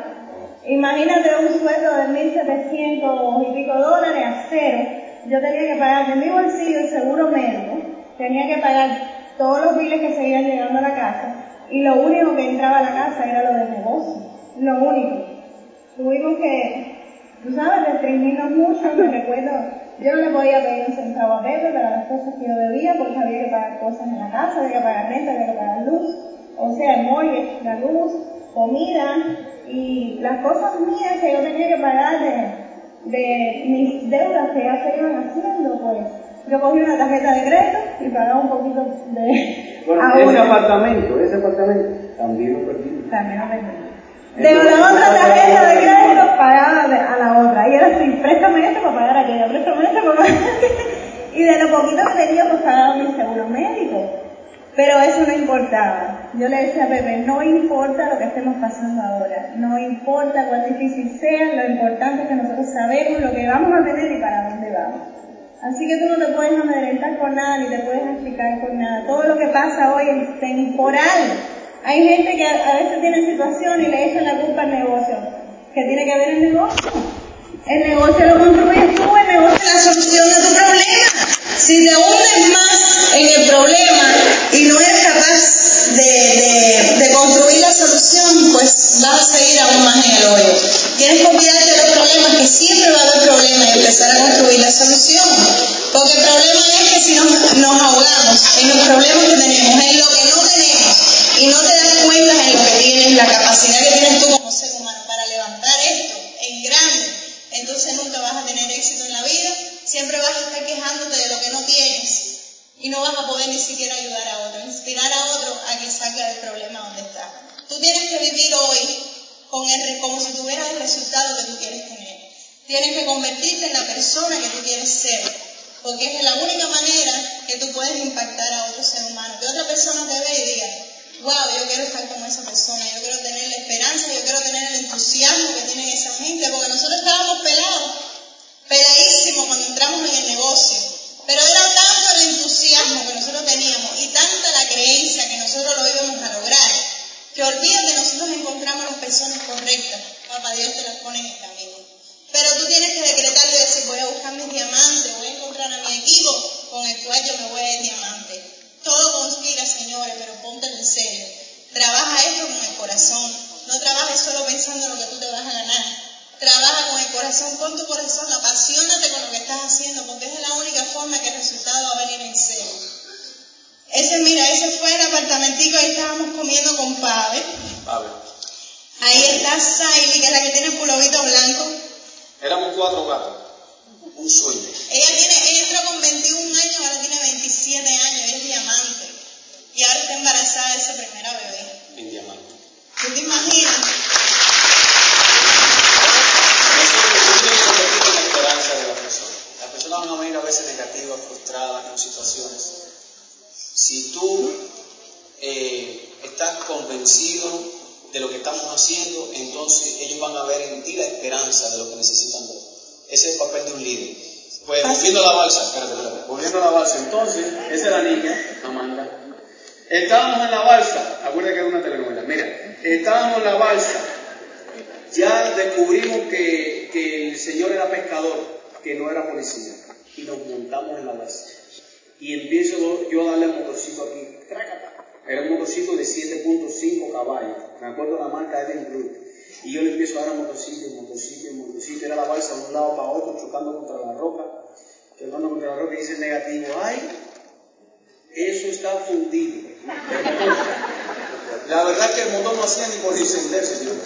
Speaker 3: Imagínate un sueldo de 1.700 y pico dólares a cero. Yo tenía que pagar de mi bolsillo el seguro médico, tenía que pagar todos los biles que seguían llegando a la casa y lo único que entraba a la casa era lo del negocio. Lo único. Tuvimos que tú sabes, restringirnos mucho, me recuerdo, yo no le podía pedir un centavo a Pepe para las cosas que yo debía porque había que pagar cosas en la casa, había que pagar renta, había que pagar luz, o sea, el la luz, comida y las cosas mías que yo tenía que pagar de, de mis deudas que ya se iban haciendo, pues yo cogí una tarjeta de crédito y pagaba un poquito de...
Speaker 4: Bueno,
Speaker 3: a
Speaker 4: ese
Speaker 3: uno.
Speaker 4: apartamento, ese apartamento, también lo perdimos.
Speaker 3: También lo perdí. De la otra tarjeta de crédito pagaba a la otra. Y era así, préstame esto para pagar aquella, préstame esto para pagar aquella. Y de lo poquito que tenía, pues pagaba mi seguro médico. Pero eso no importaba. Yo le decía a Pepe, no importa lo que estemos pasando ahora, no importa cuán difícil sea, lo importante es que nosotros sabemos lo que vamos a tener y para dónde vamos. Así que tú no te puedes amedrentar con nada, ni te puedes explicar con nada. Todo lo que pasa hoy es temporal. Hay gente que a, veces tiene situación y le echan la culpa al negocio. ¿Qué tiene que ver el negocio? El negocio lo construyes tú, el negocio es la solución a tu problema. Si te hundes más en el problema y no eres capaz de construir la solución, pues vas a seguir aún más en el hoyo. Tienes que olvidarte de los problemas, que siempre va a haber problemas y empezar a construir la solución. Porque el problema es que si nos, nos ahogamos en los problemas que tenemos, en lo que no tenemos, y no te das cuenta en lo que tienes, la capacidad que tienes tú como ser humano para levantar esto en grande, entonces nunca vas a tener éxito en la vida, siempre vas a estar quejándote de lo que no tienes y no vas a poder ni siquiera ayudar a otro, inspirar a otro a que salga del problema donde está. Tú tienes que vivir hoy con el, como si tuvieras el resultado que tú quieres tener. Tienes que convertirte en la persona que tú quieres ser, porque es la única manera que tú puedes impactar a otro ser humano, que otra persona te vea y diga, wow, yo quiero estar como esa persona, yo quiero tener la esperanza, yo quiero tener el entusiasmo que tienen esa gente, porque nosotros estábamos pelados, peladísimos cuando entramos en el negocio, pero era tanto el entusiasmo que nosotros teníamos y tanta la creencia que nosotros lo íbamos a lograr, que olvídate, nosotros encontramos las personas correctas, papá Dios te las pone en el camino. Pero tú tienes que decretarlo y decir, voy a buscar mis diamantes, voy a encontrar a mi equipo con el cual yo me voy a ir diamante. Todo conspira, señores, pero póntelo en serio. Trabaja esto con el corazón. No trabajes solo pensando en lo que tú te vas a ganar. Trabaja con el corazón, con tu corazón, apasionate con lo que estás haciendo, porque es la única forma que el resultado va a venir en serio. Ese, mira, ese fue el apartamentico, ahí estábamos comiendo con Pave.
Speaker 2: A ver,
Speaker 3: Ahí está Saily, que es la que tiene el pulovito blanco.
Speaker 2: éramos cuatro gatos, un sueño.
Speaker 3: Ella tiene, ella entró con 21 años, ahora tiene 27 años, ella es diamante. Y ahora está embarazada de su primera bebé.
Speaker 2: en diamante.
Speaker 3: ¿Tú te imaginas?
Speaker 2: Nosotros tú tienes que convertirte en la esperanza de las personas. Las personas van a venir a veces negativas, frustradas con situaciones. Si tú eh, estás convencido de lo que estamos haciendo, entonces ellos van a ver en ti la esperanza de lo que necesitan ver. Ese es el papel de un líder. Pues volviendo a la balsa, espérate, espérate.
Speaker 4: Volviendo a la balsa, entonces, esa es la niña, Amanda. Estábamos en la balsa, acuérdate que era una telenovela. Mira, estábamos en la balsa. Ya descubrimos que, que el señor era pescador, que no era policía. Y nos montamos en la balsa. Y empiezo yo a darle el motorcito aquí. trácata. Era un motorcito de 7.5 caballos. Me acuerdo la marca Eden Blue. Y yo le empiezo a dar el motorcito, el motorcito. Era la balsa de un lado para otro, chocando contra la roca. Chocando contra la roca y dice negativo, ¡ay! Eso está fundido.
Speaker 2: La verdad es que el motor no hacía ni por encenderse, señor.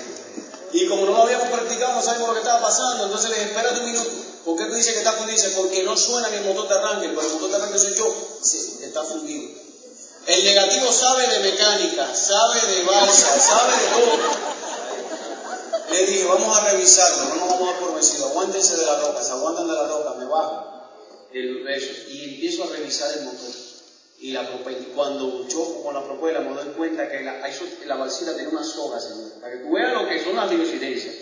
Speaker 2: Y como no lo habíamos practicado, no sabemos lo que estaba pasando. Entonces le dije, espérate un minuto. ¿Por qué tú dices que está fundido? Dice, porque no suena el motor de arranque, pero el motor de arranque soy yo. Dice, está fundido. El negativo sabe de mecánica, sabe de balsa, sabe de todo. Le dije, vamos a revisarlo, no nos vamos a por vencido. Aguántense de la roca, se aguantan de la roca, me bajo. El, eso, y empiezo a revisar el motor y la cuando choco con la propuesta me doy cuenta que la, la balsita tiene una soga, señor. Para que tú veas lo que son las diocidencias.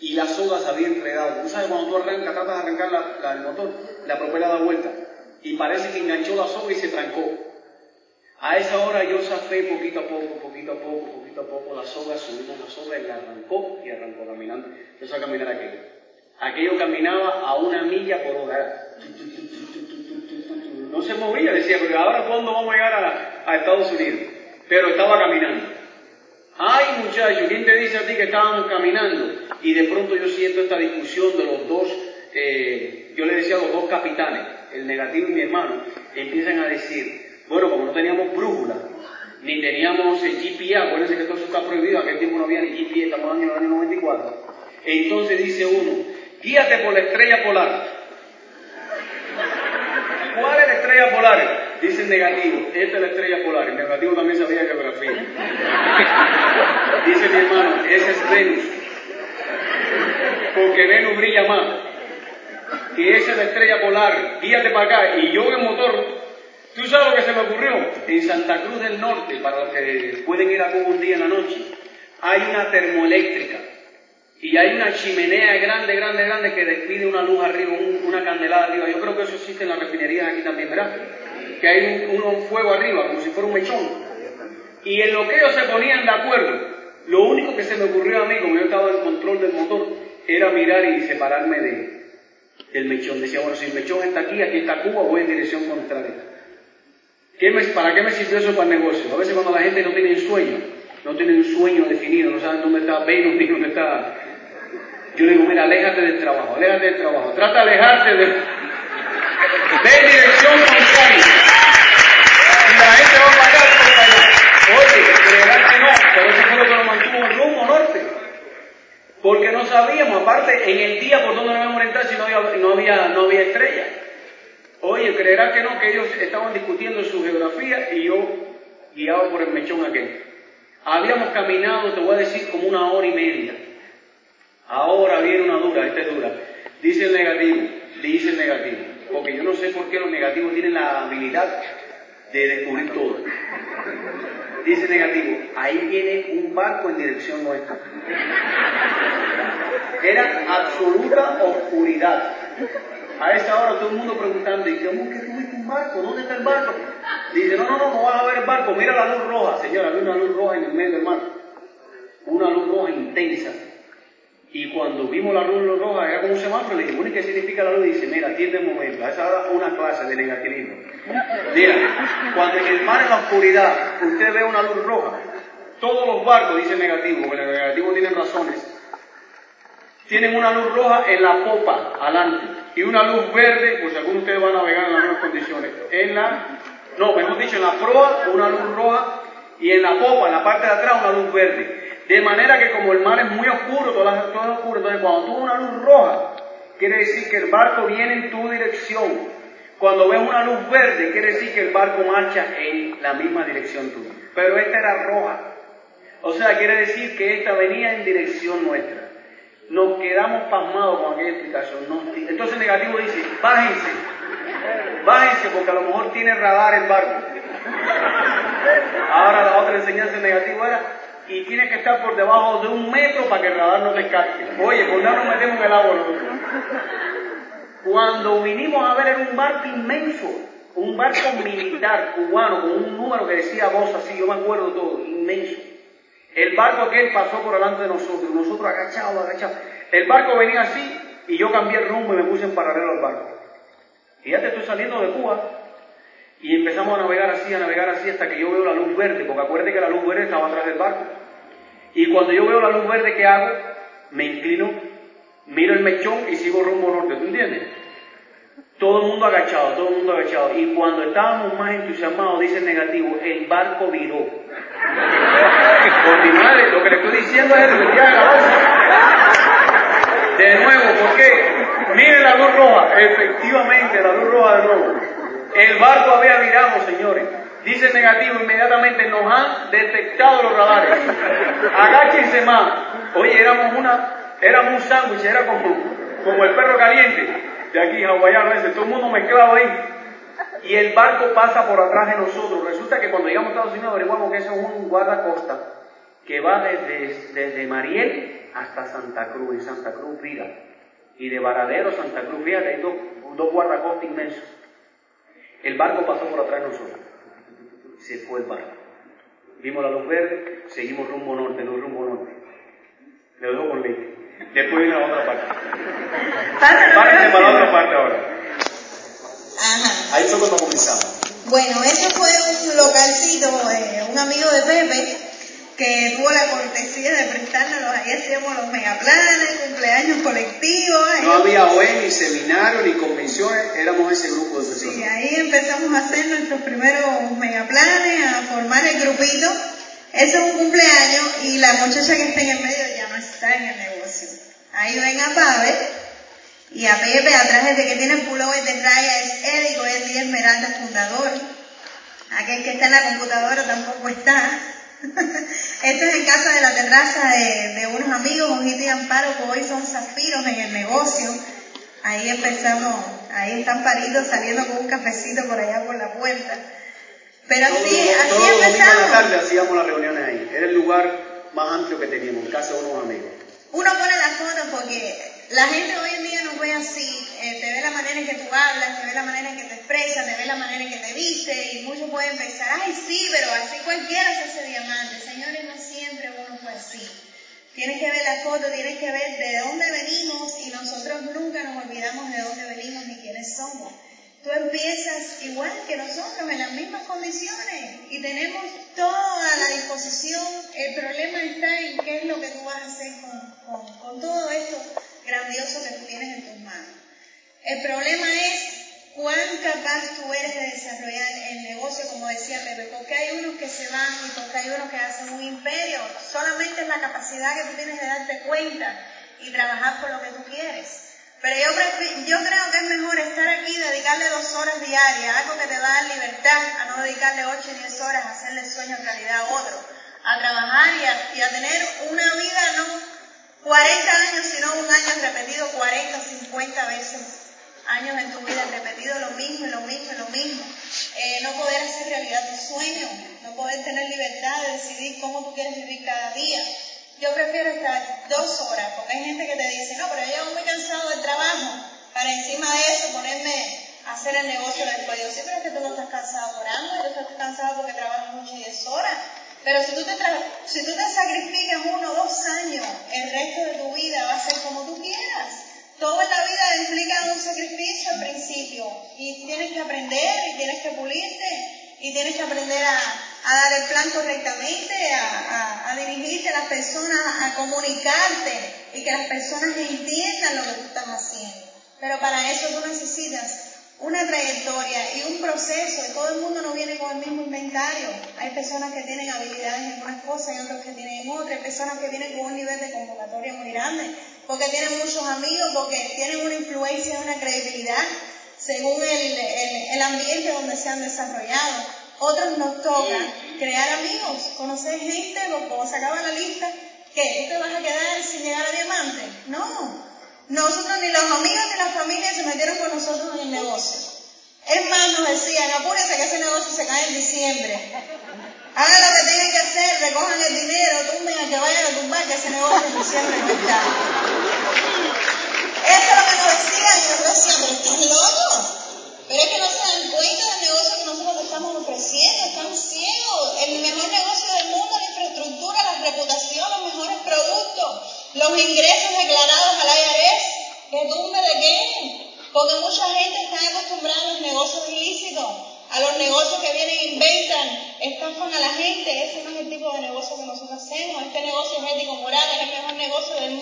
Speaker 2: Y la soga se había enredado. Tú sabes, cuando tú arrancas, tratas de arrancar la, la- el motor, la propuesta da vuelta. Y parece que enganchó la soga y se trancó. A esa hora yo zafé poquito a poco, poquito a poco, poquito a poco la soga, subimos la soga y la arrancó y arrancó caminando. Empezó a caminar aquello. Aquello caminaba a una milla por hora. No se movía, decía, pero ahora cuándo vamos a llegar a, Estados Unidos? Pero estaba caminando. Ay muchacho, ¿quién te dice a ti que estábamos caminando? y de pronto yo siento esta discusión de los dos, eh, yo le decía a los dos capitanes, el negativo y mi hermano, empiezan a decir, bueno, como no teníamos brújula, ni teníamos el GPA, acuérdense que todo eso está prohibido, aquel tiempo no había ni GPA, estamos en el año 94. Entonces dice uno, guíate por la estrella polar. ¿Cuál es la estrella polar? Dice el negativo, esta es la estrella polar. El negativo también sabía geografía. Dice mi hermano, esa es Venus. Porque Venus brilla más. Y esa es la estrella polar. Guíate para acá. Y yo en el motor, ¿tú sabes lo que se me ocurrió? En Santa Cruz del Norte, para los que pueden ir a Cuba un día en la noche, hay una termoeléctrica. Y hay una chimenea grande, grande, grande que despide una luz arriba, una candelada arriba. Yo creo que eso existe en las refinerías aquí también, ¿verdad? Que hay un, fuego arriba, como si fuera un mechón. Y en lo que ellos se ponían de acuerdo, lo único que se me ocurrió a mí, como yo estaba en control del motor, era mirar y separarme de, del mechón. Decía, bueno, si el mechón está aquí, aquí está Cuba, voy en dirección contraria. ¿Qué me, ¿Para qué me sirvió eso para el negocio? A veces cuando la gente no tiene un sueño, no tiene un sueño definido, no saben dónde está Venus ni dónde está yo le digo, mira, aléjate del trabajo, aléjate del trabajo. Trata de alejarte de, de dirección contraria. Y la gente va a pagar por allá. Oye, no, pero eso fue lo que nos mantuvo en rumbo norte. Porque no sabíamos, aparte, en el día por dónde nos íbamos a entrar si no había, no había, no había estrella. Oye, creerán que no, que ellos estaban discutiendo su geografía y yo guiado por el mechón aquel. Habíamos caminado, te voy a decir, como una hora y media. Ahora viene una dura, esta es dura. Dice el negativo, dice el negativo. Porque yo no sé por qué los negativos tienen la habilidad de descubrir todo. Dice el negativo, ahí viene un barco en dirección nuestra. Era absoluta oscuridad. A esa hora todo el mundo preguntando, ¿y cómo que tuviste un barco? ¿Dónde está el barco? Dice, no, no, no, no vas a ver el barco, mira la luz roja. Señora, había una luz roja en el medio del mar. Una luz roja intensa. Y cuando vimos la luz roja, era como un semáforo, le dije, bueno, ¿qué significa la luz? Y dice, mira, atiende un momento, a esa hora una clase de negativismo. Mira, cuando en el mar en la oscuridad usted ve una luz roja, todos los barcos, dice negativo, porque los negativos tienen razones, tienen una luz roja en la popa, adelante, y una luz verde, por si de ustedes va a navegar en las mismas condiciones, en la, no, mejor dicho, en la proa, una luz roja, y en la popa, en la parte de atrás, una luz verde. De manera que como el mar es muy oscuro, todo es oscuro, entonces cuando tú ves una luz roja, quiere decir que el barco viene en tu dirección. Cuando ves una luz verde, quiere decir que el barco marcha en la misma dirección tuya. Pero esta era roja. O sea, quiere decir que esta venía en dirección nuestra. Nos quedamos pasmados con aquella explicación. Entonces el negativo dice, bájense, bájense porque a lo mejor tiene radar el barco. Ahora la otra enseñanza negativa era, y tiene que estar por debajo de un metro para que el radar no te. Oye, ¿por qué nos metemos en el agua? Cuando vinimos a ver era un barco inmenso, un barco militar cubano con un número que decía voz así, yo me acuerdo todo, inmenso. El barco que él pasó por delante de nosotros, nosotros agachados, agachados. El barco venía así y yo cambié el rumbo y me puse en paralelo al barco. Y ya te estoy saliendo de Cuba y empezamos a navegar así, a navegar así hasta que yo veo la luz verde, porque acuérdate que la luz verde estaba atrás del barco. Y cuando yo veo la luz verde, ¿qué hago? Me inclino, miro el mechón y sigo rumbo norte, ¿tú entiendes? Todo el mundo agachado, todo el mundo agachado. Y cuando estábamos más entusiasmados, dice el negativo, el barco viró. Por mi madre, lo que le estoy diciendo es el día de la. De nuevo, ¿por qué? Miren la luz roja, efectivamente, la luz roja de nuevo. El barco había virado, señores. Dice el negativo, inmediatamente nos han detectado los radares. Agáchense más. Oye, éramos una, éramos un sándwich, era como, como el perro caliente de aquí, hawaiano ese, todo el mundo mezclado ahí. Y el barco pasa por atrás de nosotros. Resulta que cuando llegamos a Estados Unidos averiguamos que eso es un guardacosta que va desde, Mariel hasta Santa Cruz, en Santa Cruz Vira. Y de Varadero a Santa Cruz, fíjate, hay dos, guardacostas inmensos. El barco pasó por atrás de nosotros. Se fue el barco. Vimos la luz verde, seguimos rumbo norte, no rumbo norte. Le dejo con leite. Después viene la otra parte. Párense para la otra parte ahora.
Speaker 3: Ajá.
Speaker 5: Ahí fue cuando comenzamos.
Speaker 3: Bueno, ese fue un localcito, eh, un amigo de Pepe, que tuvo la cortesía de prestárnoslos. Ahí hacíamos los megaplanes, cumpleaños colectivos.
Speaker 5: No había OE, ni seminario, ni convenciones, éramos ese grupo de personas.
Speaker 3: Y ahí empezamos a hacer nuestros primeros megaplanes, a formar el grupito. Ese es un cumpleaños y la muchacha que está en el medio ya no está en el negocio. Ahí ven a Pavel y a Pepe atrás de que tiene pullover de raya es Eddie, hoy es día Esmeralda fundador. Aquel que está en la computadora tampoco está. Esto es en casa de la terraza de, de unos amigos, Ojito y Amparo, que hoy son zafiros en el negocio. Ahí empezamos, ahí están paridos saliendo con un cafecito por allá por la puerta. Pero así,
Speaker 5: Todos-
Speaker 3: así
Speaker 5: todos los domingos en la
Speaker 3: empezamos.
Speaker 5: tarde hacíamos las reuniones ahí. Era el lugar más amplio que teníamos, en casa de unos amigos.
Speaker 3: Uno pone la foto porque la gente hoy en día nos ve así, eh, te ve la manera en que tú hablas, te ve la manera en que te expresas, te ve la manera en que te viste y muchos pueden pensar, ay sí, pero así cualquiera se hace diamante. Señores, no siempre uno fue así. Tienes que ver la foto, tienes que ver de dónde venimos y nosotros nunca nos olvidamos de dónde venimos ni quiénes somos. Tú empiezas igual que nosotros, en las mismas condiciones y tenemos toda la disposición. El problema está en qué es lo que tú vas a hacer con, con- todo esto grandioso que tú tienes en tus manos. El problema es cuán capaz tú eres de desarrollar el negocio, como decía Pepe, porque hay unos que se van y porque hay unos que hacen un imperio. Solamente es la capacidad que tú tienes de darte cuenta y trabajar por lo que tú quieres. Pero yo, yo creo que es mejor estar aquí dedicarle dos horas diarias, algo que te va a dar libertad, a no dedicarle ocho diez horas a hacerle sueño realidad a otro, a trabajar y a, y a tener una vida no 40 años, sino un año repetido 40, 50 veces años en tu vida repetido lo mismo lo mismo lo mismo. Eh, no poder hacer realidad tus sueños, no poder tener libertad de decidir cómo tú quieres vivir cada día. Yo prefiero estar dos horas, porque hay gente que te dice, no, pero yo llego muy cansado del trabajo, para encima de eso ponerme a hacer el negocio después. Yo sí, pero es que tú no estás cansado hambre, tú estás cansado porque trabajas mucho y 10 horas. Pero si tú, te si tú te sacrificas uno o dos años, el resto de tu vida va a ser como tú quieras. Todo en la vida implica un sacrificio al principio y tienes que aprender y tienes que pulirte y tienes que aprender a, a dar el plan correctamente, a, dirigirte a las personas, a comunicarte y que las personas entiendan lo que tú estás haciendo. Pero para eso tú necesitas una trayectoria y un proceso y todo el mundo no viene con el mismo inventario. Hay personas que tienen habilidades en unas cosas y otros que tienen en otras. Hay personas que vienen con un nivel de convocatoria muy grande porque tienen muchos amigos, porque tienen una influencia, una credibilidad según el ambiente donde se han desarrollado. Otros nos toca crear amigos, conocer gente, cuando se la lista, ¿qué? ¿Tú te vas a quedar sin llegar a diamante? No. Nosotros ni los amigos ni la familia se metieron con nosotros en el negocio. Es más, nos decían, apúrense que ese negocio se cae en diciembre. Hagan lo que tienen que hacer, recojan el dinero, tumben a que vayan a tumbar, que ese negocio en diciembre no está. Eso es lo que nos decían y nosotros decíamos, pero están locos. Pero es que no los ingresos declarados al IRS. ¿Qué tumbe de qué? Porque mucha gente está acostumbrada a los negocios ilícitos, a los negocios que vienen e inventan, estafan a la gente. Ese no es el tipo de negocio que nosotros hacemos. Este negocio es ético moral, es el mejor negocio del mundo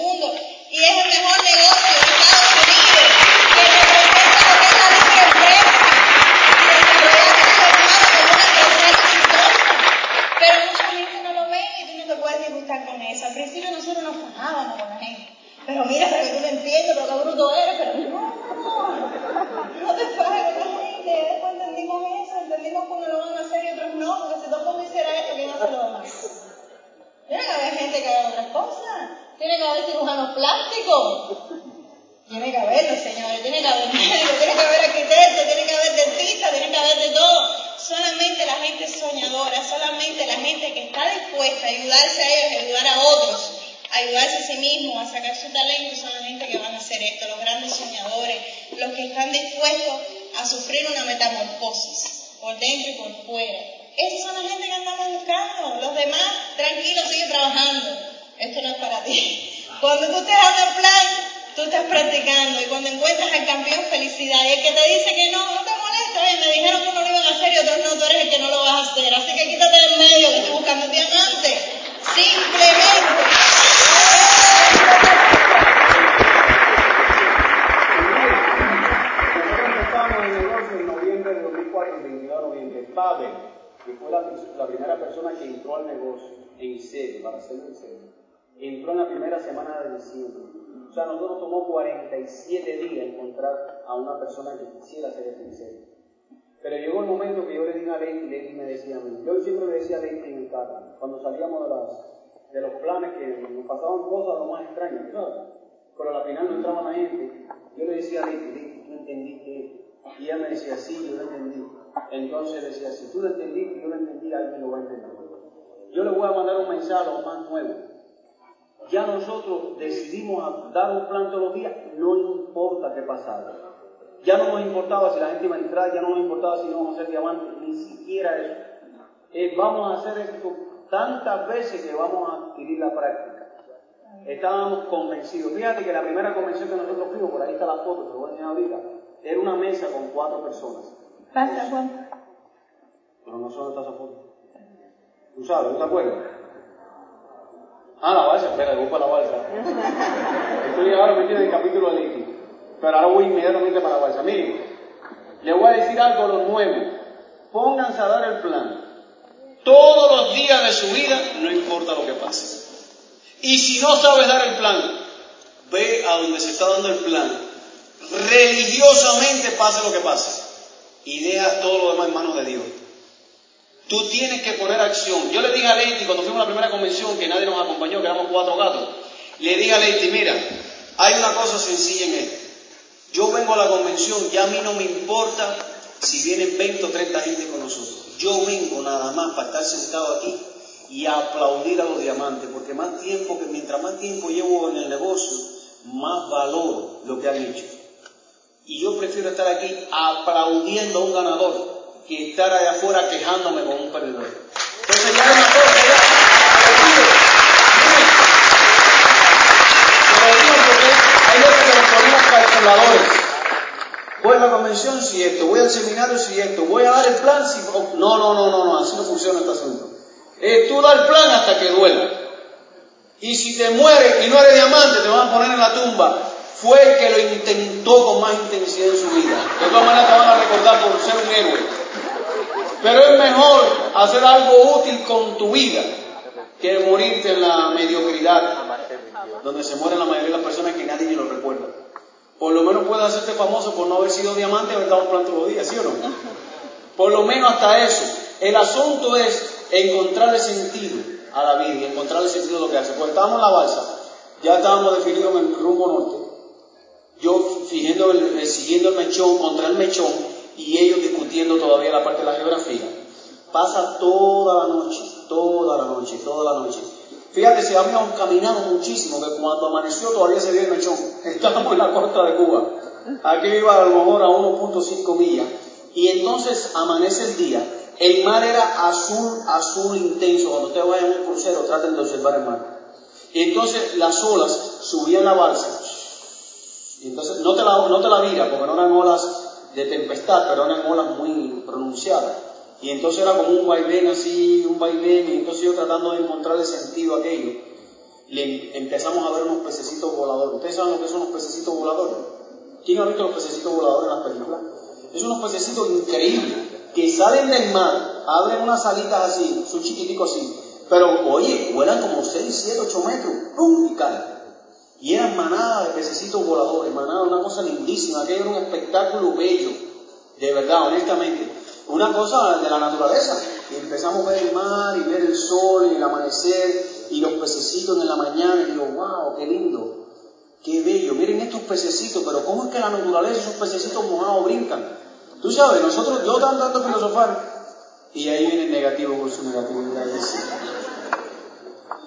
Speaker 2: Entonces decía, si tú lo entendiste, yo lo entendí, alguien lo va a entender. Yo le voy a mandar un mensaje a los más nuevos. Ya nosotros decidimos dar un plan todos los días, no importa qué pasara. Ya no nos importaba si la gente iba a entrar, ya no nos importaba si íbamos a hacer diamantes, ni siquiera eso. Eh, vamos a hacer esto tantas veces que vamos a adquirir la práctica. Estábamos convencidos. Fíjate que la primera convención que nosotros fuimos, por ahí está la foto, te lo voy a enseñar ahorita, era una mesa con cuatro personas.
Speaker 3: Pasa, Juan.
Speaker 2: Pero no sé dónde está esa foto. ¿Tú sabes? ¿No te acuerdas? Ah, la balsa, espera, busca la balsa. Estoy ahora metido en el capítulo de Liti. Pero ahora voy inmediatamente para la balsa. Miren, le voy a decir algo a los nuevos. Pónganse a dar el plan. Todos los días de su vida, no importa lo que pase. Y si no sabes dar el plan, ve a donde se está dando el plan. Religiosamente pase lo que pase. Y deja todo lo demás en manos de Dios. Tú tienes que poner acción. Yo le dije a Leiti cuando fuimos a la primera convención, que nadie nos acompañó, que éramos cuatro gatos, le dije a Leiti, mira, hay una cosa sencilla en esto. Yo vengo a la convención, ya a mí no me importa si vienen 20 o 30 gente con nosotros. Yo vengo nada más para estar sentado aquí y aplaudir a los diamantes, porque más tiempo que mientras más tiempo llevo en el negocio, más valoro lo que han hecho. Y yo prefiero estar aquí aplaudiendo a un ganador que estar allá afuera quejándome con un perdedor. Entonces ya una cosa, ya. Hay veces que nos ponemos calculadores. Voy a la convención si esto, voy al seminario si esto, voy a dar el plan si... No, no, no, no, no, así no funciona este asunto. Eh, tú da el plan hasta que duela. Y si te mueres y no eres diamante, te van a poner en la tumba. Fue el que lo intentó con más intensidad en su vida. De todas maneras te van a recordar por ser un héroe. Pero es mejor hacer algo útil con tu vida que morirte en la mediocridad, donde se mueren la mayoría de las personas que nadie lo recuerda. Por lo menos puedes hacerte famoso por no haber sido diamante y haber dado un plan todos los días, ¿sí o no? Por lo menos hasta eso. El asunto es encontrarle sentido a la vida y encontrarle sentido a lo que hace. Pues estábamos en la balsa, ya estábamos definidos en el rumbo norte. Yo siguiendo el, mechón contra el mechón y ellos discutiendo todavía la parte de la geografía. Pasa toda la noche, toda la noche, toda la noche. Fíjate, si habíamos caminado muchísimo, que cuando amaneció todavía se veía el mechón. Estábamos en la costa de Cuba. Aquí iba a lo mejor a 1.5 millas. Y entonces amanece el día. El mar era azul, azul intenso. Cuando ustedes vayan en un crucero, traten de observar el mar. Y entonces las olas subían la balsa. Y entonces no te la, no te la vira, porque no eran olas de tempestad, pero eran olas muy pronunciadas. Y entonces era como un vaivén así, un vaivén, y entonces yo tratando de encontrarle sentido a aquello, le empezamos a ver unos pececitos voladores. ¿Ustedes saben lo que son los pececitos voladores? ¿Quién ha visto los pececitos voladores en las películas? Es unos pececitos increíbles que salen del mar, abren unas alitas así, son chiquiticos así, pero oye, vuelan como 6, 7, 8 metros, ¡pum! y caen. Y eran manadas de pececitos voladores, manadas, una cosa lindísima, aquello era un espectáculo bello, de verdad, honestamente. Una cosa de la naturaleza. Y empezamos a ver el mar y ver el sol y el amanecer y los pececitos en la mañana y digo, wow, qué lindo, qué bello. Miren estos pececitos, pero ¿cómo es que la naturaleza, esos pececitos mojados brincan? Tú sabes, nosotros, yo dando a filosofar y ahí viene el negativo por su negatividad.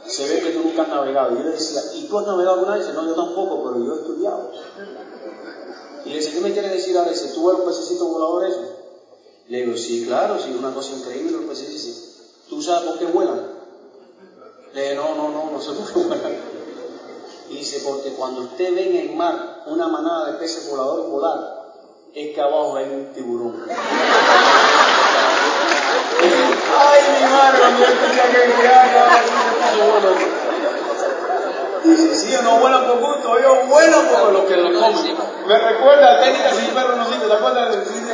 Speaker 2: Dice, se ve que tú nunca has navegado. Y yo le decía, ¿y tú has navegado alguna vez? No, yo tampoco, pero yo he estudiado. Y le decía, ¿qué me quieres decir a veces? ¿Tú ves los pececitos voladores? Le digo, sí, claro, sí, una cosa increíble los. Dice, ¿tú sabes por qué vuelan? Le digo, no, no, no, no sé por qué vuelan. Y dice, porque cuando usted ve en el mar una manada de peces voladores volar, es que abajo hay un tiburón. Ay, mi madre, yo tenía que viajar, buenos. Dice, sí, no vuelan por gusto, ellos vuelan por lo que lo comen. Me recuerda a técnica sin perro no sirve, ¿te acuerdas del cine?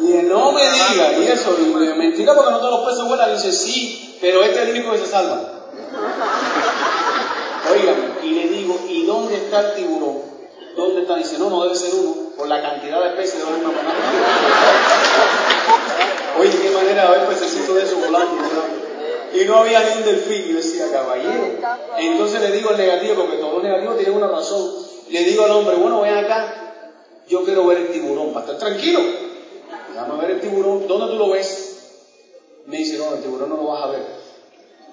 Speaker 2: Y no me diga, y eso, y mentira porque no todos los peces vuelan, dice sí, pero este es el único que se salva. Oigan, y le digo, ¿y dónde está el tiburón? ¿Dónde está? Dice, no, no debe ser uno, por la cantidad de peces de una. Oye, qué manera de ver pececito de eso volando, volando. Y no había ni un delfín. Yo decía, caballero. Entonces le digo al negativo, porque todos los negativos tienen una razón. Le digo al hombre, bueno, ven acá, yo quiero ver el tiburón, para estar tranquilo. Déjame ver el tiburón. ¿Dónde tú lo ves? Me dice, no, el tiburón no lo vas a ver.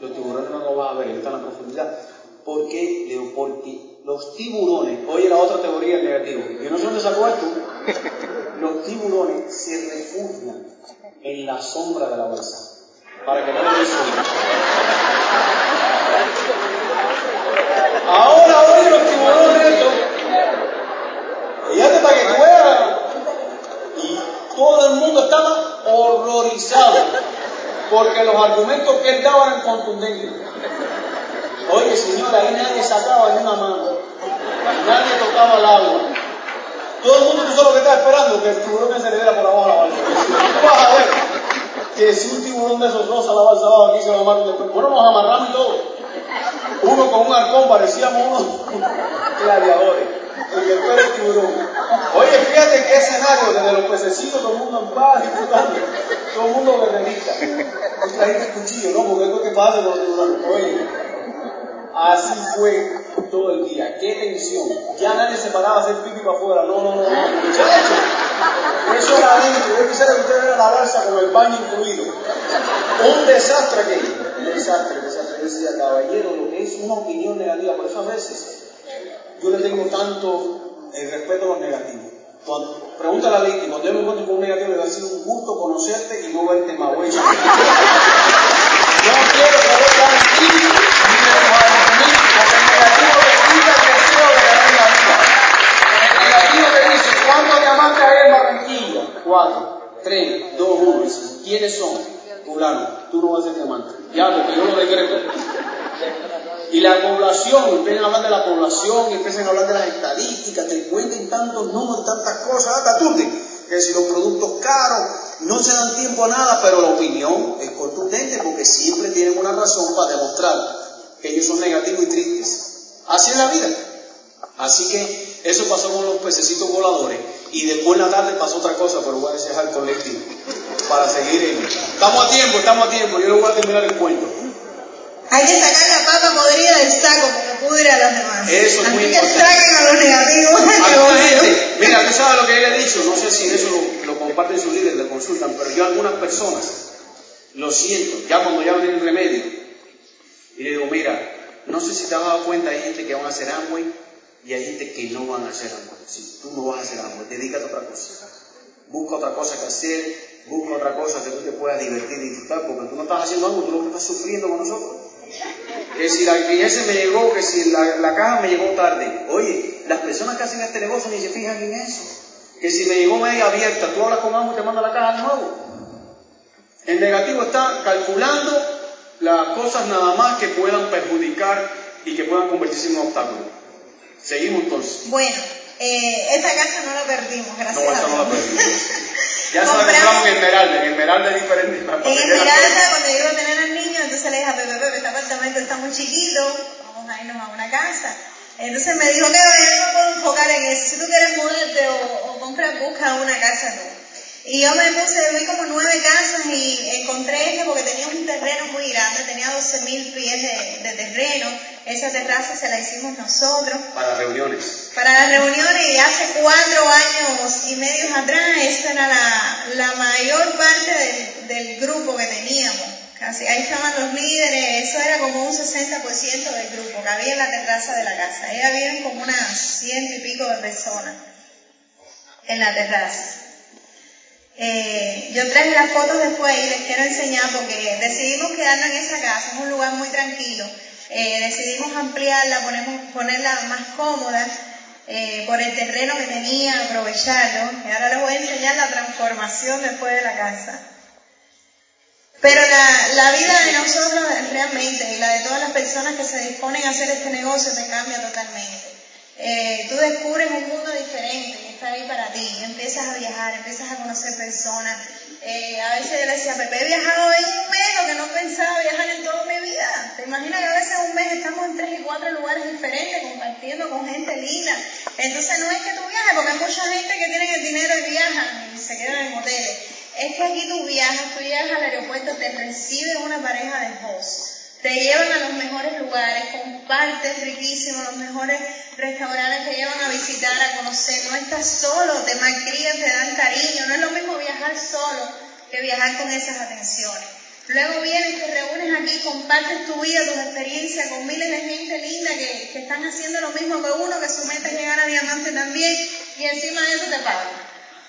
Speaker 2: Los tiburones no lo vas a ver, él está en la profundidad. ¿Por qué? Porque los tiburones, oye la otra teoría del negativo, yo no sé dónde sacó esto, los tiburones se refugian en la sombra de la bolsa para que no lo destruyan. Ahora oye los tiburones esto, fíjate para que veas, y todo el mundo estaba horrorizado porque los argumentos que él daba eran contundentes. Oye, señora, ahí nadie sacaba ni una mano, nadie tocaba el agua. Todo el mundo, tú solo que estás esperando que el tiburón se le diera por abajo la balsa. Tú vas a ver que si un tiburón de esos rosa la abajo aquí se lo amarran después. Bueno, nos amarramos y todo. Uno con un arcón, parecíamos unos gladiadores. Y después el tiburón. Oye, fíjate qué escenario, desde los pececitos, todo el mundo en paz, disfrutando. Todo el mundo guerrerista. Esta gente es cuchillo, ¿no? Porque es lo que pasa con los tiburones. Oye, así fue todo el día. ¡Qué tensión! Ya nadie se paraba a hacer pipi para afuera. No, no, no, no. Eso era adentro. Yo quisiera que ustedes vieran la balsa con el baño incluido. Un desastre aquello. Un desastre, desastre. Yo decía, caballero, lo que es una opinión negativa. Por eso a veces yo le tengo tanto el respeto a los negativos. Cuando, pregúntale a Lady, cuando yo me encuentro con un negativo, le va a un gusto conocerte y no verte más 4, 3, 2, 1. ¿Quiénes son? Fulano, tú no vas a ser diamante. Ya, porque yo lo decreto. Y la población, empiezan a hablar de la población, empiezan a hablar de las estadísticas, te cuenten tantos números, tantas cosas, hasta tuten. Que si los productos caros no se dan tiempo a nada, pero la opinión es contundente porque siempre tienen una razón para demostrar que ellos son negativos y tristes. Así es la vida. Así que eso pasó con los pececitos voladores. Y después en la tarde pasó otra cosa, pero voy a el colectivo para seguir. En... Estamos a tiempo, estamos a tiempo. Yo le voy a terminar el cuento.
Speaker 3: Hay que sacar la papa podrida del saco porque pudre a los demás.
Speaker 2: Eso es
Speaker 3: Así
Speaker 2: muy
Speaker 3: que saquen a los negativos.
Speaker 2: Alguna gente, mira, tú sabes lo que le he dicho, no sé si eso lo, lo comparten sus líderes, lo consultan, pero yo a algunas personas lo siento, ya cuando ya no tienen remedio, y le digo, mira, no sé si te has dado cuenta, hay gente que van a hacer Amway y hay gente que no van a hacer Amway. Si tú no vas a hacer Amway, dedícate a otra cosa. Busca otra cosa que hacer, busca otra cosa que tú te puedas divertir y disfrutar, porque tú no estás haciendo algo, tú lo que estás sufriendo con nosotros. Que si la ese me llegó, que si la, la caja me llegó tarde. Oye, las personas que hacen este negocio ni se fijan en eso. Que si me llegó media abierta, tú hablas con ambos y te manda la caja de nuevo. El negativo está calculando las cosas nada más que puedan perjudicar y que puedan convertirse en un obstáculo. Seguimos entonces.
Speaker 3: Bueno, eh, esa casa no la perdimos, gracias
Speaker 2: No, esa
Speaker 3: a
Speaker 2: no la
Speaker 3: Dios.
Speaker 2: perdimos. Ya se la
Speaker 3: Compramos-
Speaker 2: en Esmeralda. En Esmeralda es diferente.
Speaker 3: En Esmeralda, cuando yo iba a tener al niño, entonces le dije a Pepe, Pepe, este apartamento está muy chiquito, vamos a irnos a una casa. Entonces me dijo, que yo no puedo enfocar en eso, si tú quieres mudarte o, o comprar, busca una casa tú. Y yo me puse, vi como nueve casas y encontré esta porque tenía un terreno muy grande, tenía 12 mil pies de, de terreno, esa terraza se la hicimos nosotros
Speaker 2: Para reuniones.
Speaker 3: para las reuniones y hace cuatro años y medio atrás, esa era la, la mayor parte del, del grupo que teníamos. Casi, ahí estaban los líderes, eso era como un 60% del grupo que había en la terraza de la casa. Ahí habían como unas ciento y pico de personas en la terraza. Eh, yo traje las fotos después y les quiero enseñar porque decidimos quedarnos en esa casa, es un lugar muy tranquilo. Eh, decidimos ampliarla, ponemos, ponerla más cómoda eh, por el terreno que tenía, aprovecharlo. Y ahora les voy a enseñar la transformación después de la casa. Pero la, la vida de nosotros realmente y la de todas las personas que se disponen a hacer este negocio te cambia totalmente. Tú descubres un mundo diferente está ahí para ti, empiezas a viajar, empiezas a conocer personas. Eh, a veces yo le decía, Pepe, he viajado en un mes, lo que no pensaba viajar en toda mi vida. ¿Te imaginas que a veces un mes estamos en tres y cuatro lugares diferentes, compartiendo con gente linda? Entonces no es que tú viajes, porque hay mucha gente que tiene el dinero y viajan y se quedan en hoteles. Es que aquí tú viajas, tú llegas al aeropuerto, te recibe una pareja de hosts te llevan a los mejores lugares, compartes riquísimo, los mejores restaurantes te llevan a visitar, a conocer, no estás solo, te malcrían, te dan cariño, no es lo mismo viajar solo que viajar con esas atenciones. Luego vienes, te reúnes aquí, compartes tu vida, tus experiencias con miles de gente linda que, que están haciendo lo mismo que uno, que su meta es llegar a diamante también, y encima de eso te pagan.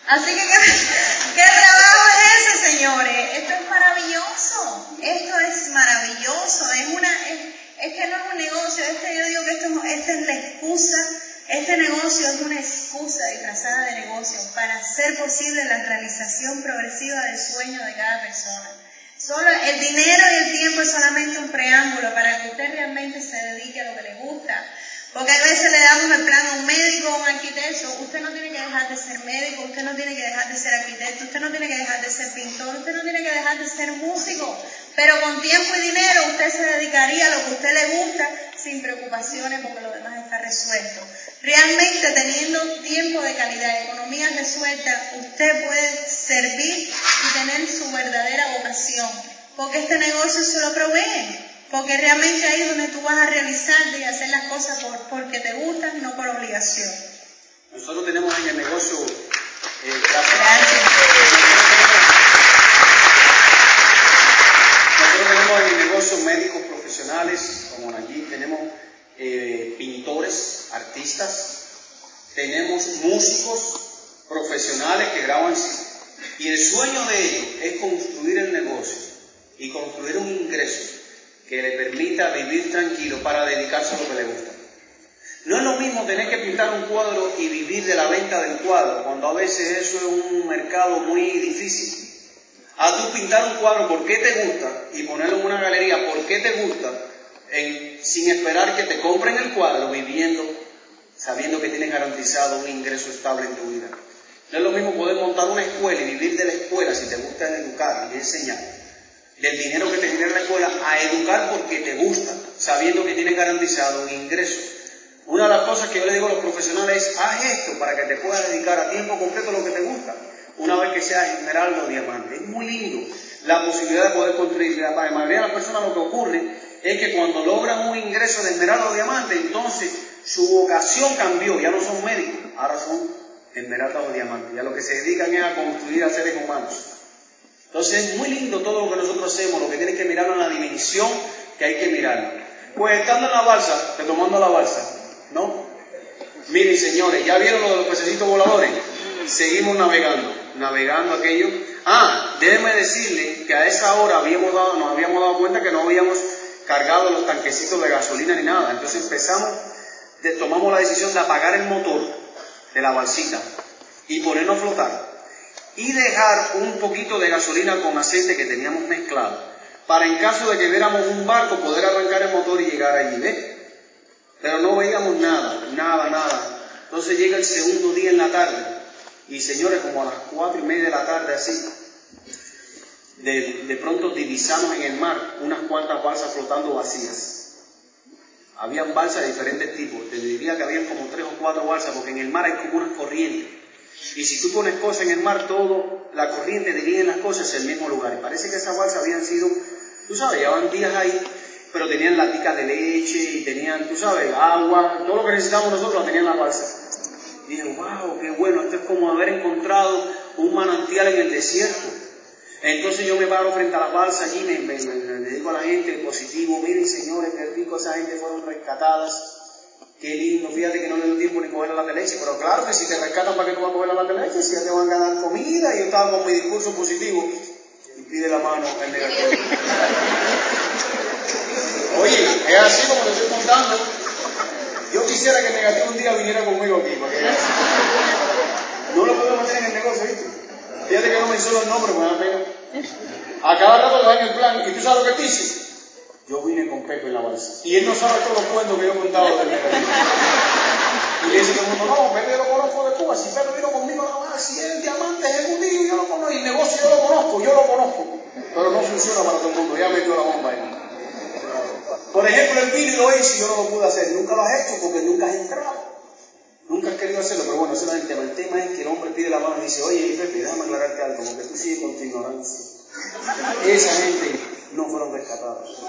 Speaker 3: Así que, ¿qué, trabajo es ese, señores? Esto es maravilloso. Esto es maravilloso. Es una, es, que no es un negocio. Este, yo digo que esto, esta es la excusa. Este negocio es una excusa disfrazada de negocio para hacer posible la realización progresiva del sueño de cada persona. Solo el dinero y el tiempo es solamente un preámbulo para que usted realmente se dedique a lo que le gusta, porque a veces le damos el plan a un médico o a un arquitecto. Usted no tiene que dejar de ser médico, usted no tiene que dejar de ser arquitecto, usted no tiene que dejar de ser pintor, usted no tiene que dejar de ser músico. Pero con tiempo y dinero usted se dedicaría a lo que usted le gusta sin preocupaciones porque lo demás está resuelto. Realmente teniendo tiempo de calidad economía resuelta, usted puede servir y tener su verdadera vocación. Porque este negocio se lo provee. Porque realmente ahí es donde tú vas a realizarte y hacer las cosas por, porque te gustan, no por obligación.
Speaker 2: Nosotros tenemos en el negocio...
Speaker 3: Eh, gracias.
Speaker 2: Nosotros tenemos en el negocio médicos profesionales, como allí tenemos eh, pintores, artistas, tenemos músicos profesionales que graban y el sueño de ellos es construir el negocio y construir un ingreso que le permita vivir tranquilo para dedicarse a lo que le gusta. No es lo mismo tener que pintar un cuadro y vivir de la venta del cuadro, cuando a veces eso es un mercado muy difícil. A tú pintar un cuadro porque te gusta y ponerlo en una galería porque te gusta, sin esperar que te compren el cuadro, viviendo, sabiendo que tienes garantizado un ingreso estable en tu vida. No es lo mismo poder montar una escuela y vivir de la escuela si te gusta educar y enseñar del dinero que te genera la escuela a educar porque te gusta, sabiendo que tienes garantizado un ingreso. Una de las cosas que yo le digo a los profesionales es, haz esto para que te puedas dedicar a tiempo completo a lo que te gusta, una vez que seas esmeralda o diamante. Es muy lindo la posibilidad de poder construir. La mayoría de las personas lo que ocurre es que cuando logran un ingreso de esmeralda o diamante, entonces su vocación cambió, ya no son médicos, ahora son esmeralda o diamante, ya lo que se dedican es a construir a seres humanos. Entonces es muy lindo todo lo que nosotros hacemos, lo que tienes que mirar en la dimensión que hay que mirar. Pues estando en la balsa, tomando la balsa, ¿no? Miren señores, ¿ya vieron lo de los pececitos voladores? Seguimos navegando, navegando aquello. Ah, déjenme decirle que a esa hora habíamos dado, nos habíamos dado cuenta que no habíamos cargado los tanquecitos de gasolina ni nada. Entonces empezamos, tomamos la decisión de apagar el motor de la balsita y ponernos a flotar y dejar un poquito de gasolina con aceite que teníamos mezclado, para en caso de que viéramos un barco poder arrancar el motor y llegar allí, ¿ves? Pero no veíamos nada, nada, nada. Entonces llega el segundo día en la tarde, y señores, como a las cuatro y media de la tarde así, de, de pronto divisamos en el mar unas cuantas balsas flotando vacías. Habían balsas de diferentes tipos, te diría que habían como tres o cuatro balsas, porque en el mar hay como unas corrientes y si tú pones cosas en el mar, todo, la corriente dirige las cosas hacia el mismo lugar. Y parece que esas balsas habían sido, tú sabes, llevaban días ahí, pero tenían laticas de leche y tenían, tú sabes, agua, todo lo que necesitábamos nosotros lo tenían las balsas. Y dije, wow, qué bueno, esto es como haber encontrado un manantial en el desierto. Entonces yo me paro frente a las balsas y me, me, digo a la gente positivo, miren señores, qué rico, esa gente fueron rescatadas Qué lindo, fíjate que no le dio tiempo ni coger la leche, pero claro que si te rescatan para que tú vas a coger la leche, si ya te van a dar comida, y yo estaba con mi discurso positivo, y pide la mano el negativo. Oye, es así como te estoy contando. Yo quisiera que el negativo un día viniera conmigo aquí, porque no lo podemos hacer en el negocio, ¿viste? Fíjate que no menciono el nombre, me da pena. A cada rato le dan el plan. ¿Y tú sabes lo que te dice? Yo vine con Pepe en la balsa. Y él no sabe todos los cuentos que yo he contado negativo. Y dice todo el mundo, no, Pepe yo lo conozco de Cuba. Si Pepe vino conmigo a la si es el diamante ejecutivo, yo lo conozco. Y el negocio yo lo conozco, yo lo conozco. Pero no funciona para todo el mundo. Ya metió la bomba ahí. Por ejemplo, el vino y lo hice yo no lo pude hacer. Nunca lo has hecho porque nunca has entrado. Nunca has querido hacerlo, pero bueno, ese no es el tema. El tema es que el hombre pide la mano y dice, oye, Pepe, déjame aclararte algo, porque tú sigues con tu ignorancia. Esa gente no fueron rescatados.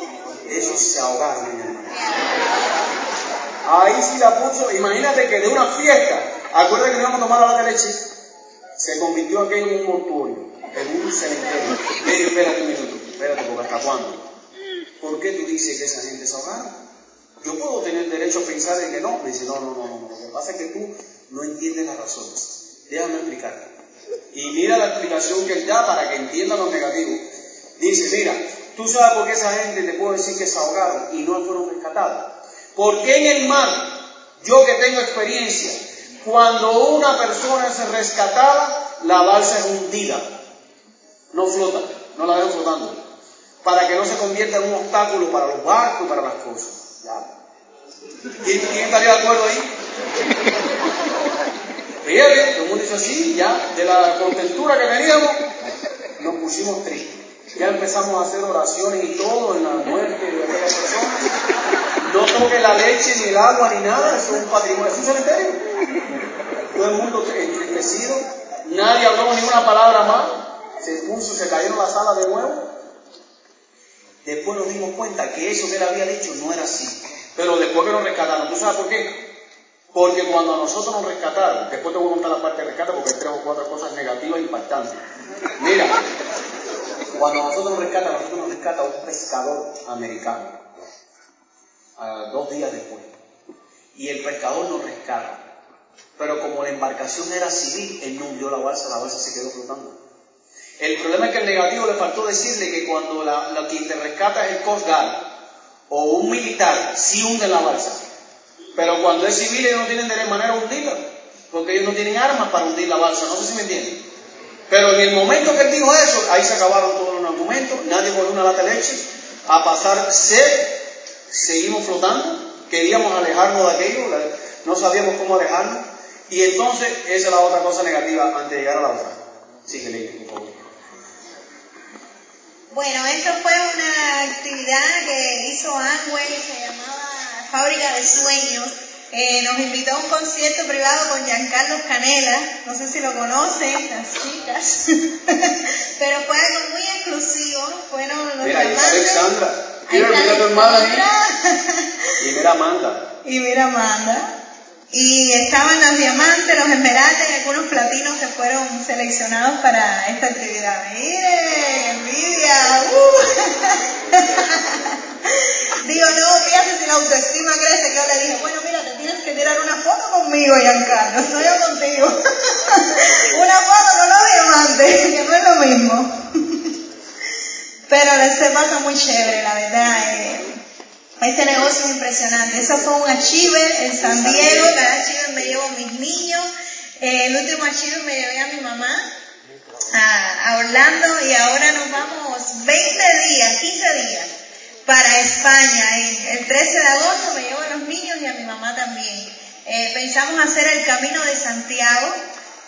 Speaker 2: Esos se el mar. Ahí sí la puso, imagínate que de una fiesta, acuérdate que íbamos a tomar la de leche, se convirtió aquello en un mortuorio, en un cementerio. Ey, espérate un minuto, espérate, porque hasta cuándo. ¿Por qué tú dices que esa gente se ahogaron? Yo puedo tener derecho a pensar en que no. Me dice, no, no, no, no. Lo que pasa es que tú no entiendes las razones. Déjame explicarte. Y mira la explicación que él da para que entienda lo negativo. Dice, mira, tú sabes por qué esa gente te puedo decir que se ahogaron y no fueron rescatados. Porque en el mar, yo que tengo experiencia, cuando una persona es rescatada, la balsa es hundida. No flota, no la dejan flotando. Para que no se convierta en un obstáculo para los barcos y para las cosas. ¿Quién, estaría de acuerdo ahí? Fíjate, todo el mundo dice así, ya, de la contentura que teníamos, nos pusimos tristes. Ya empezamos a hacer oraciones y todo en la muerte de aquellas personas. No toque la leche, ni el agua, ni nada, eso es un patrimonio, es un cementerio. Todo el mundo entristecido, nadie habló ni una palabra más, se puso, se cayeron las alas de nuevo. Después nos dimos cuenta que eso que él había dicho no era así. Pero después que nos rescataron, ¿tú sabes por qué? Porque cuando a nosotros nos rescataron, después te voy a contar la parte de rescate porque hay tres o cuatro cosas negativas impactantes. Mira, cuando nosotros nos rescatan, a nosotros nos rescata un pescador americano, dos días después. Y el pescador nos rescata. Pero como la embarcación era civil, él no hundió la balsa, la balsa se quedó flotando. El problema es que el negativo le faltó decirle que cuando la, la quien te rescata es el o un militar, sí hunde la balsa. Pero cuando es civil ellos no tienen de manera hundirla, porque ellos no tienen armas para hundir la balsa, no sé si me entienden. Pero en el momento que él dijo eso, ahí se acabaron todos los argumentos, nadie cogió una lata de leche, a pasar sed, seguimos flotando, queríamos alejarnos de aquello, no sabíamos cómo alejarnos, y entonces esa es la otra cosa negativa antes de llegar a la otra. Síguele, por favor.
Speaker 3: Bueno, esto fue una actividad que hizo Angway, se llamaba Fábrica de Sueños. Eh, nos invitó a un concierto privado con Giancarlo Canela, no sé si lo conocen, las chicas, pero fue algo muy exclusivo, fueron los
Speaker 2: Mira, ahí está Alexandra. Mira, mira tu hermana ahí. Y mira Amanda.
Speaker 3: Y mira Amanda. Y estaban los diamantes, los esmeraldas y algunos platinos que fueron seleccionados para esta actividad. ¡Mire! ¡Envidia! ¡Uh! Digo, no, fíjate si la autoestima crece. Yo le dije, bueno, mira, te tienes que tirar una foto conmigo, Giancarlo. Soy yo contigo. una foto con los diamantes, que no es lo mismo. Pero se pasa muy chévere, la verdad. Eh. Este negocio es impresionante. Eso fue un achiever en San Diego. Cada achiever me llevo a mis niños. Eh, el último achiever me llevé a mi mamá a, a, Orlando y ahora nos vamos 20 días, 15 días para España. El, el 13 de agosto me llevo a los niños y a mi mamá también. Eh, pensamos hacer el camino de Santiago.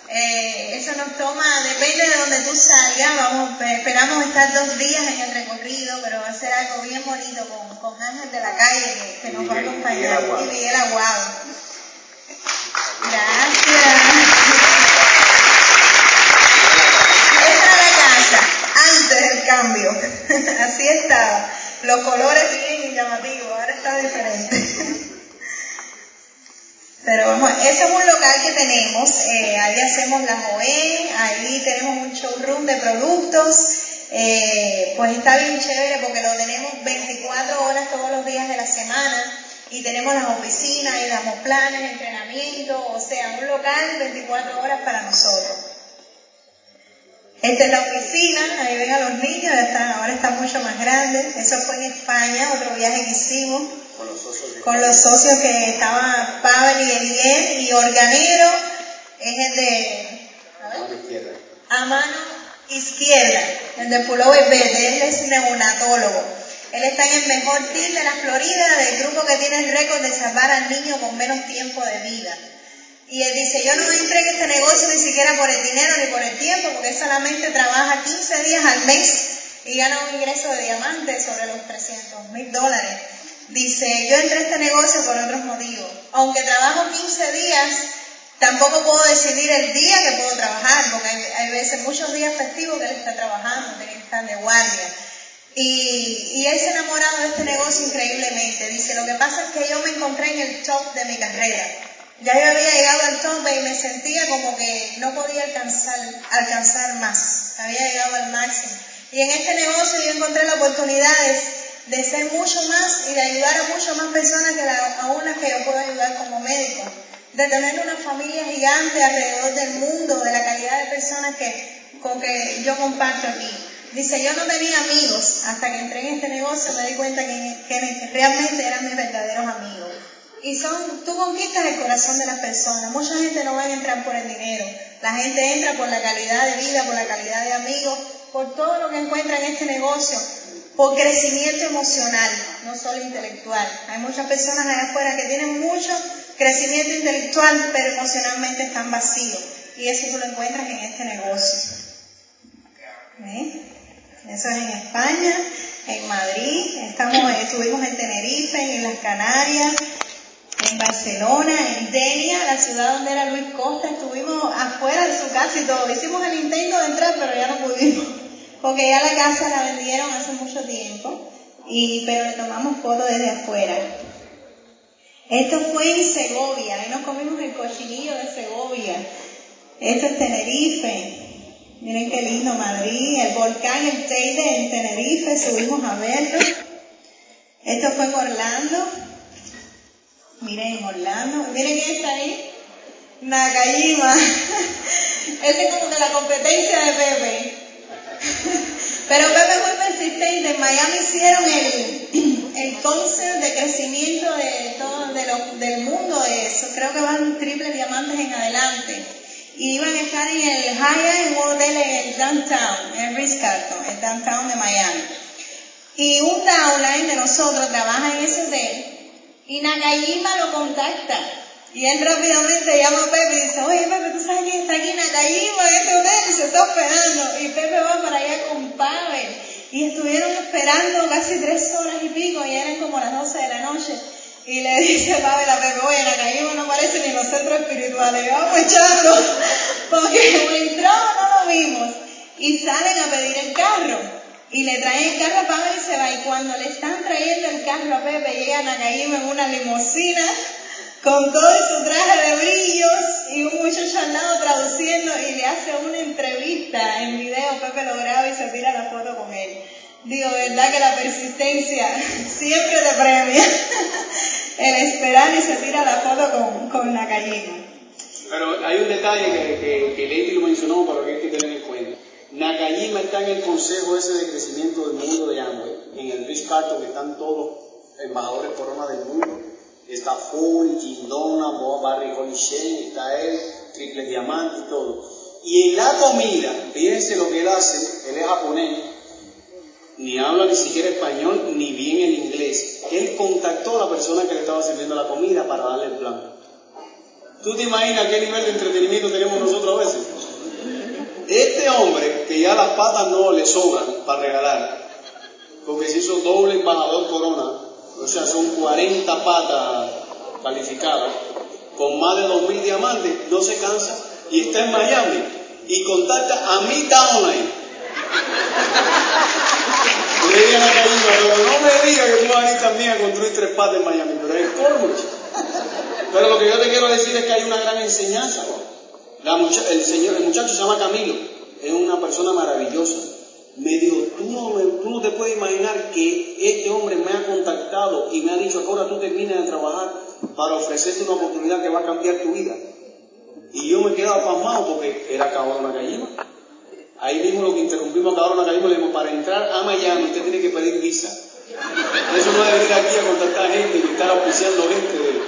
Speaker 3: Eh, eso nos toma, depende de donde tú salgas, vamos, esperamos estar dos días en el recorrido, pero va a ser algo bien bonito con, con Ángel de la calle que, que nos va a acompañar y Miguel Aguado. Gracias. Esta era la casa, antes del cambio, así estaba, los colores bien llamativos, ahora está diferente. Pero vamos, ese es un local que tenemos, eh, ahí hacemos las OE, ahí tenemos un showroom de productos, eh, pues está bien chévere porque lo tenemos 24 horas todos los días de la semana y tenemos las oficinas y damos planes, entrenamiento, o sea, un local 24 horas para nosotros. Esta es la oficina, ahí ven a los niños, está, ahora está mucho más grande, eso fue en España, otro viaje que hicimos
Speaker 2: Con los socios de-
Speaker 3: con los socios que estaban Pavel y Eliel y Organero es el de a ver,
Speaker 2: Mano izquierda.
Speaker 3: a mano izquierda, el de pullover verde, él es neonatólogo. Él está en el mejor team de la Florida, del grupo que tiene el récord de salvar al niño con menos tiempo de vida. Y él dice, yo no entré en este negocio ni siquiera por el dinero ni por el tiempo, porque él solamente trabaja 15 días al mes y gana un ingreso de diamante sobre los 300 mil dólares. Dice, yo entré a este negocio por otros motivos. Aunque trabajo 15 días, tampoco puedo decidir el día que puedo trabajar, porque hay, veces, muchos días festivos que él está trabajando, tiene que estar de guardia. Y, y él se ha enamorado de este negocio increíblemente. Dice, lo que pasa es que yo me encontré en el top de mi carrera. Ya yo había llegado al top y me sentía como que no podía alcanzar, alcanzar más. Había llegado al máximo. Y en este negocio yo encontré las oportunidades de ser mucho más y de ayudar a muchas más personas que a unas que yo puedo ayudar como médico. De tener una familia gigante alrededor del mundo, de la calidad de personas que, con que yo comparto aquí. Dice, yo no tenía amigos hasta que entré en este negocio me di cuenta que, que realmente eran mis verdaderos amigos. Y son, tú conquistas el corazón de las personas. Mucha gente no va a entrar por el dinero. La gente entra por la calidad de vida, por la calidad de amigos, por todo lo que encuentra en este negocio por crecimiento emocional, no solo intelectual. Hay muchas personas allá afuera que tienen mucho crecimiento intelectual, pero emocionalmente están vacíos. Y eso tú lo encuentras en este negocio. Eso es en España, en Madrid, estamos, estuvimos en Tenerife, en las Canarias, en Barcelona, en Denia, la ciudad donde era Luis Costa, estuvimos afuera de su casa y todo. Hicimos el intento de entrar, pero ya no pudimos porque ya la casa la vendieron hace mucho tiempo, y, pero le tomamos fotos desde afuera. Esto fue en Segovia, ahí nos comimos el cochinillo de Segovia. Esto es Tenerife. Miren qué lindo Madrid, el volcán, el Teide en Tenerife, subimos a verlo. Esto fue en Orlando. Miren en Orlando. Miren quién está ahí. Nakajima. Esta es como que la competencia de Pepe. Pero Pepe muy persistente. En Miami hicieron el, el concert de crecimiento de todo de del mundo. Eso. Creo que van triples diamantes en adelante. Y iban a estar en el Hyatt, en un hotel en el downtown, en Ritz-Carlton, el downtown de Miami. Y un downline de nosotros trabaja en ese hotel y Nakajima lo contacta y él rápidamente llama a Pepe y dice, oye Pepe, ¿tú sabes quién está aquí en Acayima, en este hotel? Y se está hospedando. Y Pepe va para allá con Pavel. Y estuvieron esperando casi tres horas y pico y eran como las doce de la noche. Y le dice Pavel a Pepe, oye, en no parece ni los centros espirituales. Y vamos echando, porque entró no lo vimos. Y salen a pedir el carro. Y le traen el carro a Pavel y se va. Y cuando le están trayendo el carro a Pepe, llegan a Caíma en una limusina con todo su traje de brillos y un muchacho al traduciendo y le hace una entrevista en video, Pepe lo graba y se tira la foto con él. Digo, verdad que la persistencia siempre te premia. El esperar y se tira la foto con, con la
Speaker 2: Pero hay un detalle que, que, Lady lo mencionó, pero que hay que tener en cuenta. Nakajima está en el consejo ese de crecimiento del mundo de Amway, en el Rich Carton están todos embajadores corona del mundo está Full, Quindona, Barry Holishen, está él, Triple Diamante y todo. Y en la comida, fíjense lo que él hace, él es japonés, ni habla ni siquiera español, ni bien el inglés. Él contactó a la persona que le estaba sirviendo la comida para darle el plan. ¿Tú te imaginas qué nivel de entretenimiento tenemos nosotros a veces? Este hombre, que ya las patas no le sobran para regalar, porque se hizo doble embajador corona, o sea, son 40 patas calificadas, con más de 2.000 diamantes, no se cansa y está en Miami y contacta a mi downline. Le digan a pero no me diga que tú vas a ir también a construir tres patas en Miami, pero es colmo. Pero lo que yo te quiero decir es que hay una gran enseñanza. el, señor, el muchacho se llama Camilo, es una persona maravillosa me dijo, tú no, tú no te puedes imaginar que este hombre me ha contactado y me ha dicho, ahora tú terminas de trabajar para ofrecerte una oportunidad que va a cambiar tu vida. Y yo me he quedado pasmado porque era una Gallima. Ahí mismo lo que interrumpimos a una Gallima le dijimos, para entrar a Miami usted tiene que pedir visa. Eso no es venir aquí a contactar gente y estar auspiciando gente. De...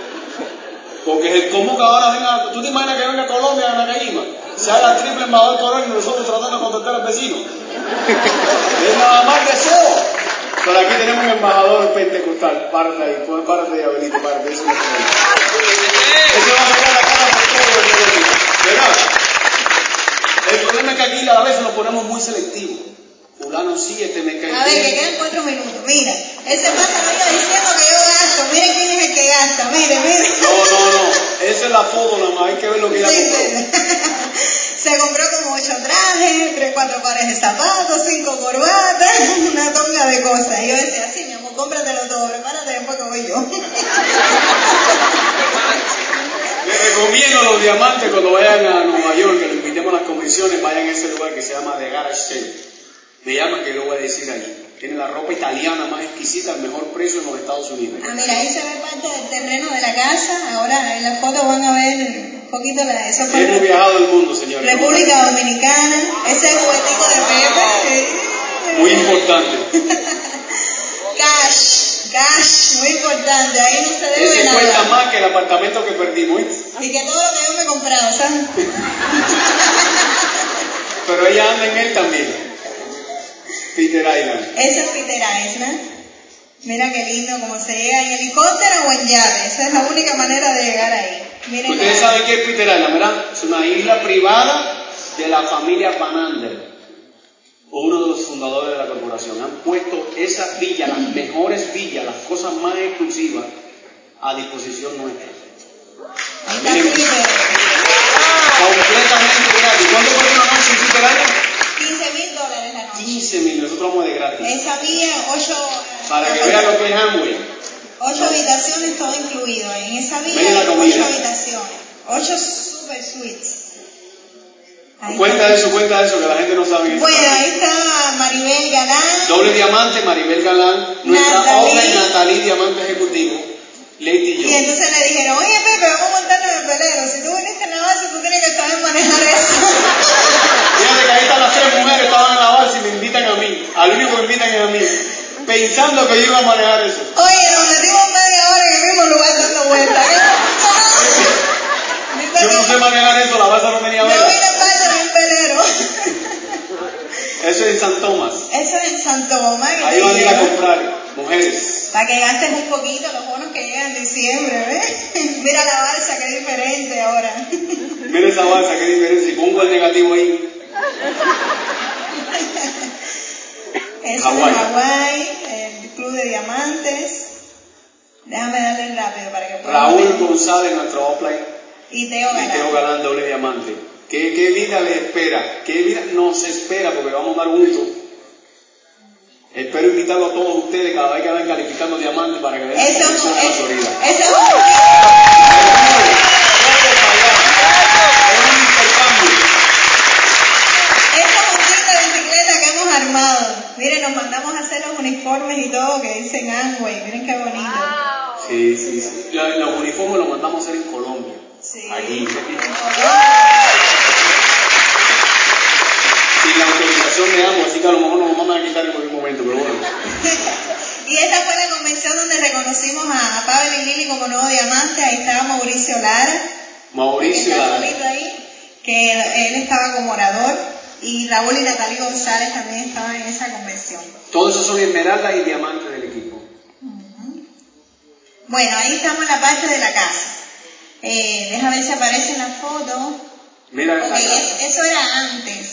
Speaker 2: Porque es como que ahora venga, ¿tú te imaginas que venga a Colombia a? Se haga triple embajador por y nosotros tratando de contactar al vecino. es nada más deseo. Pero aquí tenemos un embajador pentecostal, parte ahí, de Abelito, parte, eso es Eso va a sacar la cara por todo el ¿Verdad? El problema es que aquí a veces nos ponemos muy selectivos. Fulano sí, este me cae
Speaker 3: A ver, que quedan cuatro minutos. Mira, ese pájaro iba diciendo que yo gasto. Miren quién es el que gasta. Mire, mire.
Speaker 2: No, no, no. Esa es la foto nada más. Hay que ver lo que ella
Speaker 3: Sí,
Speaker 2: compró.
Speaker 3: sí. Se compró como ocho trajes, tres, cuatro pares de zapatos, cinco corbatas, una tonga de cosas. Y yo decía, sí, mi amor, cómpratelo todo, prepárate después que voy yo.
Speaker 2: Les recomiendo a los diamantes cuando vayan a Nueva York, que los invitemos a las convenciones, vayan a ese lugar que se llama The Garage Sale. Me llaman que yo lo voy a decir allí. Tiene la ropa italiana más exquisita al mejor precio en los Estados Unidos.
Speaker 3: Ah, mira, ahí se ve parte del terreno de la casa. Ahora en la foto van a ver un poquito la, eso fue
Speaker 2: Hemos viajado el mundo, señores.
Speaker 3: República Dominicana. Ese juguetico de Pepe.
Speaker 2: Muy importante.
Speaker 3: Cash, cash, muy importante. Ahí no se debe
Speaker 2: Ese
Speaker 3: nada.
Speaker 2: cuesta más que el apartamento que perdimos.
Speaker 3: Y que todo lo que yo me he comprado, ¿sabes?
Speaker 2: Pero ella anda en él también. Peter Island.
Speaker 3: Es Peter Island. Mira qué lindo como se llega en helicóptero o en yate. Esa es la única manera de llegar ahí. Miren
Speaker 2: Ustedes saben qué es Peter Island, ¿verdad? Es una isla privada de la familia Van Andel, uno de los fundadores de la corporación. Han puesto esas villas, las mejores villas, las cosas más exclusivas, a disposición nuestra.
Speaker 3: Ahí está
Speaker 2: Miren. Completamente gratis. ¿Cuánto cuesta una noche en Peter Island?
Speaker 3: 15 mil dólares la noche.
Speaker 2: 15 mil, nosotros vamos de gratis.
Speaker 3: Esa vía, ocho,
Speaker 2: Para que vean lo que es Amway.
Speaker 3: ocho habitaciones, todo incluido. En esa vía hay ocho habitaciones. Ocho super suites. Ahí
Speaker 2: Cuenta eso, cuenta eso, que la gente no sabe. que
Speaker 3: Bueno, ahí está Maribel Galán.
Speaker 2: Doble diamante, Maribel Galán, nuestra
Speaker 3: Natalie.
Speaker 2: offline Natalie, diamante ejecutivo, Lady
Speaker 3: Y
Speaker 2: yo.
Speaker 3: entonces le dijeron, oye Pepe, vamos a montarnos en el velero. Si tú viniste en la base, tú tienes que saber manejar eso.
Speaker 2: Fíjate que ahí están las tres mujeres, estaban en la base y me invitan a mí. Al único que me invitan es a mí. Pensando que yo iba a manejar eso.
Speaker 3: Oye, nos metimos media hora en el mismo lugar dando vueltas. Dice
Speaker 2: Yo no
Speaker 3: que
Speaker 2: sé manejar eso, la base no tenía
Speaker 3: yo
Speaker 2: vela.
Speaker 3: vine en balde en un velero.
Speaker 2: Eso es en San Tomás.
Speaker 3: Eso es en Santo Tomás. que
Speaker 2: Ahí van a ir a comprar, mujeres.
Speaker 3: Para que gastes un poquito los bonos que llegan en diciembre, ¿ves? Mira la balsa, qué diferente ahora.
Speaker 2: Mira esa balsa, qué diferencia. Y pongo el negativo ahí.
Speaker 3: Eso
Speaker 2: Hawái.
Speaker 3: es Hawái, el Club de Diamantes. Déjame darle rápido para que puedan
Speaker 2: Raúl
Speaker 3: ver.
Speaker 2: González, nuestro offline.
Speaker 3: Y Teo
Speaker 2: Y
Speaker 3: Galán.
Speaker 2: Teo Galán, doble diamante. ¿Qué, ¿Qué vida les espera? ¿Qué vida nos espera? Porque vamos a dar juntos. Espero invitarlos a todos ustedes cada vez que vayan calificando diamantes para que vean
Speaker 3: Eso,
Speaker 2: Florida.
Speaker 3: eso es un
Speaker 2: Todo para allá. Es un intercambio.
Speaker 3: Esto es un kit de bicicleta que hemos armado. Miren, nos mandamos a hacer los uniformes y todo que dicen Amway. Miren qué bonito.
Speaker 2: Sí, sí, sí. Lo- Los uniformes los mandamos a hacer en Colombia.
Speaker 3: Sí.
Speaker 2: Aquí. Sin la autorización de ambos, así que a lo mejor nos lo mandan a quitar en cualquier momento, pero bueno.
Speaker 3: Y esta fue la convención donde reconocimos a Pavel y Lili como nuevo diamante. Ahí estaba Mauricio Lara.
Speaker 2: Mauricio,
Speaker 3: está
Speaker 2: la-
Speaker 3: solito ahí, que él estaba como orador. Y Raúl y Natalie González también estaban en esa convención.
Speaker 2: todos esos son esmeraldas y diamantes del equipo.
Speaker 3: Bueno, ahí estamos en la parte de la casa. Eh, deja ver si aparece en la foto.
Speaker 2: Mira
Speaker 3: Ok,
Speaker 2: la casa.
Speaker 3: es- eso era antes.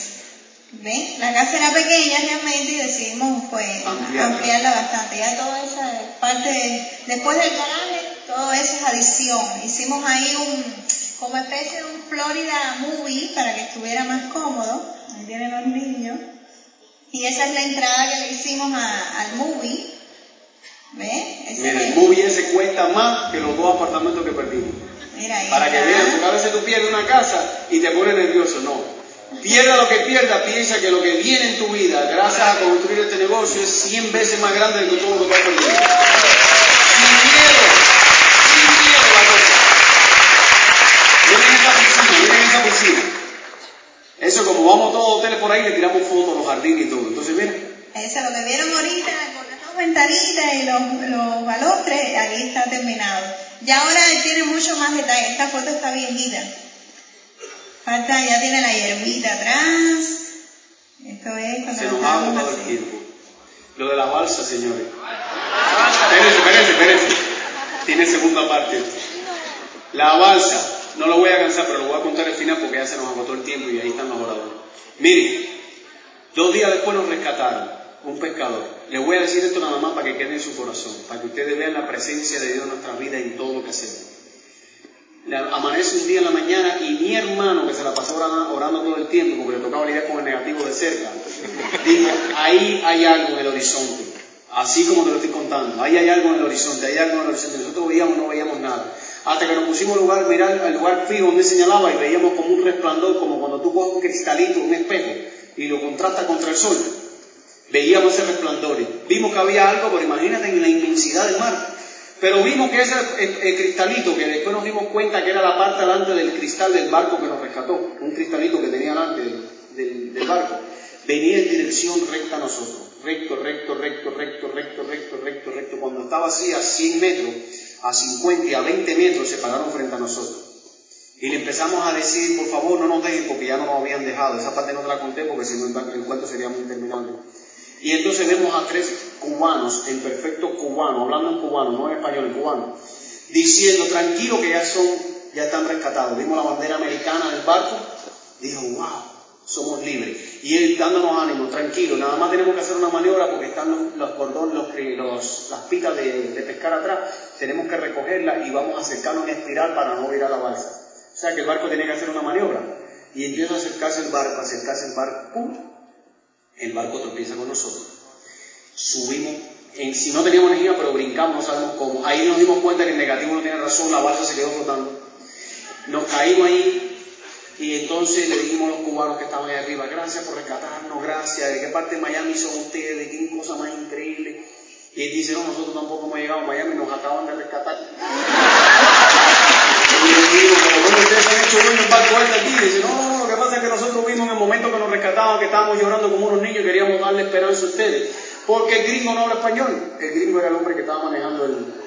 Speaker 3: ¿Ven? La casa era pequeña realmente y decidimos pues
Speaker 2: Ampliarla.
Speaker 3: ampliarla bastante. Ya toda esa parte, de- después del garaje, todo eso es adición. Hicimos ahí un, como especie de un Florida movie para que estuviera más cómodo. Ahí tienen los niños. Y esa es la entrada que le hicimos a- al movie. ¿Ves? Ese
Speaker 2: Mira, el movie ese cuesta más que los dos apartamentos que perdimos.
Speaker 3: Mira ahí
Speaker 2: Para que vean, porque a veces tú pierdes una casa y te pones nervioso. No. Pierda lo que pierda, piensa que lo que viene en tu vida, gracias a construir este negocio, es 100 veces más grande que todo lo que tú has perdido. Sin miedo, sin miedo la cosa. Miren esa piscina, miren esa piscina. Eso como vamos todos los hoteles por ahí, le tiramos fotos a los jardines y todo. Entonces, miren,
Speaker 3: Eso, lo que vieron ahorita con las dos ventanitas y los, los balostres, ahí está terminado. Ya ahora tiene mucho más detalle. Esta foto está viejita. Falta, ya tiene la hierbita atrás. Esto es cuando
Speaker 2: Se nos ha agotado el tiempo. Lo de la balsa, señores. Espérense, espérense, espérense. Tiene segunda parte. La balsa, no lo voy a cansar, pero lo voy a contar al final porque ya se nos agotó el tiempo y ahí están los oradores. Miren, dos días después nos rescataron un pescador. Les voy a decir esto nada más para que quede en su corazón, para que ustedes vean la presencia de Dios en nuestra vida y en todo lo que hacemos. Amanece un día en la mañana y mi hermano, que se la pasó orando, orando todo el tiempo porque le tocaba lidiar con el negativo de cerca, dijo, ahí hay algo en el horizonte, así como te lo estoy contando, ahí hay algo en el horizonte, hay algo en el horizonte. Nosotros veíamos, no veíamos nada. Hasta que nos pusimos lugar, mirar al lugar fijo donde señalaba y veíamos como un resplandor, como cuando tú coges un cristalito, un espejo, y lo contrastas contra el sol. Veíamos ese resplandor. Vimos que había algo, pero imagínate en la inmensidad del mar. Pero vimos que ese eh, eh, cristalito, que después nos dimos cuenta que era la parte delante del cristal del barco que nos rescató, un cristalito que tenía delante del, del- del barco, venía en dirección recta a nosotros. Recto, recto, recto, recto, recto, recto, recto, recto. Cuando estaba así a 100 metros, a 50 y a 20 metros, se pararon frente a nosotros. Y le empezamos a decir, por favor, no nos dejen porque ya no nos habían dejado. Esa parte no te la conté porque si no el cuento sería muy. Y entonces vemos a tres cubanos, en perfecto cubano, hablando en cubano, no en español, en cubano, diciendo, tranquilo que ya son, ya están rescatados. Vimos la bandera americana del barco, dijo, wow, somos libres. Y él dándonos ánimo, tranquilo, nada más tenemos que hacer una maniobra porque están los, cordones, los, los- las pitas de, de pescar atrás, tenemos que recogerlas y vamos a acercarnos en espiral para no virar la balsa. O sea que el barco tenía que hacer una maniobra. Y empieza a acercarse el barco, a acercarse el barco, el barco tropieza con nosotros. Subimos, en, si no teníamos energía, pero brincamos, no sabemos cómo. Ahí nos dimos cuenta que el negativo no tiene razón, la balsa se quedó flotando. Nos caímos ahí y entonces le dijimos a los cubanos que estaban ahí arriba, gracias por rescatarnos, gracias, ¿de qué parte de Miami son ustedes? ¿Qué cosa más increíble? Y él dice, no, nosotros tampoco hemos llegado a Miami, nos acaban de rescatar. Y yo digo, pero bueno, ustedes han hecho en barco este aquí. Y dice, no, no, no, lo que pasa es que nosotros vimos en el momento que nos rescataban que estábamos llorando como unos niños y queríamos darle esperanza a ustedes. Porque el gringo no habla español. El gringo era el hombre que estaba manejando el...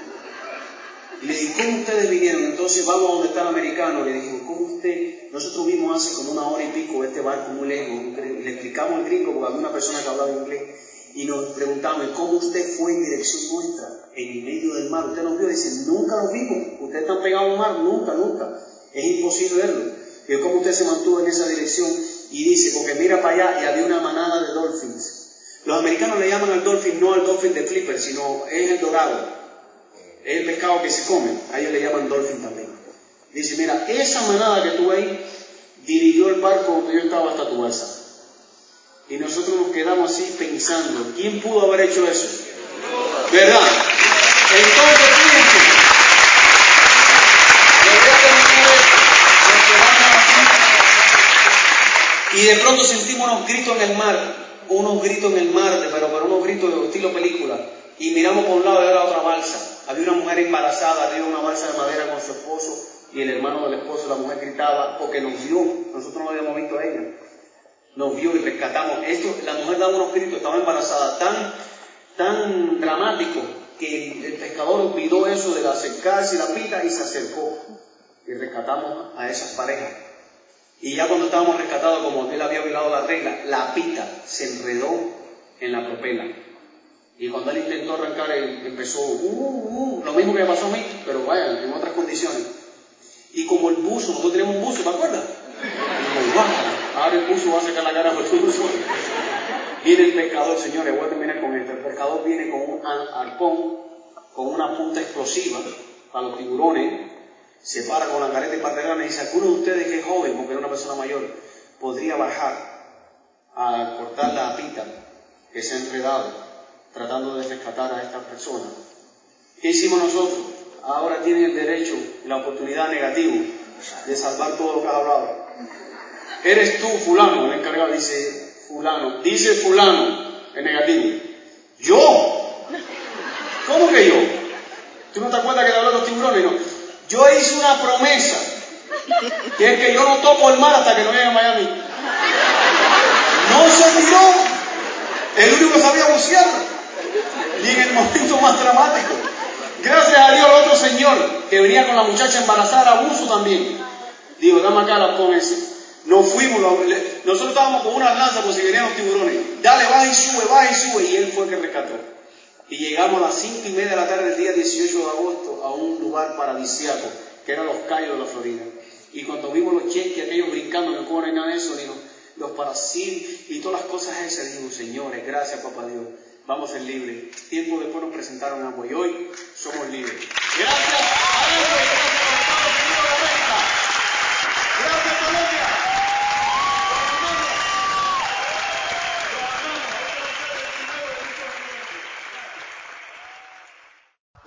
Speaker 2: Le dije, ¿cómo ustedes vinieron? Entonces vamos a donde está el americano. Le dije, ¿cómo usted? Nosotros vimos hace como una hora y pico este barco muy lejos. le explicamos al gringo, porque había una persona que hablaba inglés. Y nos preguntamos, ¿y ¿cómo usted fue en dirección nuestra? En medio del mar. ¿Usted nos vio? Dice, nunca lo vimos. Ustedes están pegados al mar, nunca, nunca. Es imposible verlo. Y cómo usted se mantuvo en esa dirección. Y dice, porque mira para allá y había una manada de dolphins. Los americanos le llaman al dolphin no al dolphin de flipper, sino es el dorado. El pescado que se come. A ellos le llaman dolphin también. Dice, mira, esa manada que tú ahí dirigió el barco donde yo estaba hasta tu balsa. Y nosotros nos quedamos así pensando, ¿quién pudo haber hecho eso? ¿Verdad? Entonces, fíjense. Y de pronto sentimos unos gritos en el mar, unos gritos en el mar, pero, pero unos gritos de estilo película. Y miramos por un lado y era otra balsa. Había una mujer embarazada, arriba de una balsa de madera con su esposo y el hermano del esposo, la mujer gritaba porque nos vio, nosotros no habíamos visto a ella nos vio y rescatamos. Esto, la mujer daba unos gritos, estaba embarazada, tan, tan dramático que el, pescador olvidó eso de acercarse y la pita y se acercó. Y rescatamos a esas parejas. Y ya cuando estábamos rescatados, como él había violado la regla, la pita se enredó en la propela. Y cuando él intentó arrancar, él empezó, uh, uh, lo mismo que me pasó a mí, pero vaya, en otras condiciones. Y como el buzo, nosotros tenemos un buzo, ¿te acuerdas? Y como, "Guau, ahora el buzo va a sacar la cara por el buzo. Viene el pescador, señores, voy a terminar con esto. El pescador viene con un ar- arpón, con una punta explosiva para los tiburones, se para con la careta y parte grande y dice, ¿alguno de ustedes que es joven, porque era una persona mayor, podría bajar a cortar la pita que se ha enredado tratando de rescatar a esta persona? ¿Qué hicimos nosotros? Ahora tienen el derecho y la oportunidad negativa de salvar todo lo que has hablado. Eres tú, fulano, el encargado dice, fulano, dice fulano, el negativo. ¿Yo? ¿Cómo que yo? ¿Tú no te acuerdas que te habló de los tiburones? No. Yo hice una promesa, que es que yo no toco el mar hasta que no llegue a Miami. No se tiró. El único que sabía bucear. Y en el momento más dramático. Gracias a Dios, el otro señor que venía con la muchacha embarazada, abuso también. Dijo, dame acá la con ese. Nos fuimos, nosotros estábamos con una lanza por si venían los tiburones. Dale, baja y sube, baja y sube. Y él fue el que rescató. Y llegamos a las cinco y media de la tarde del día 18 de agosto a un lugar paradisíaco, que eran los Cayos de la Florida. Y cuando vimos los cheques, aquellos brincando, no hay nada de eso, ni los, parasil y todas las cosas esas, dijimos, señores, gracias papá Dios, vamos a ser libres. Tiempo después nos presentaron agua y hoy somos libres. Gracias a Dios, gracias a los Estados Unidos de América. Gracias Colombia.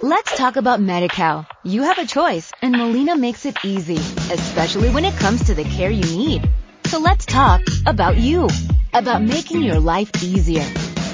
Speaker 6: Let's talk about MediCal. You have a choice and Molina makes it easy, especially when it comes to the care you need. So let's talk about you, about making your life easier,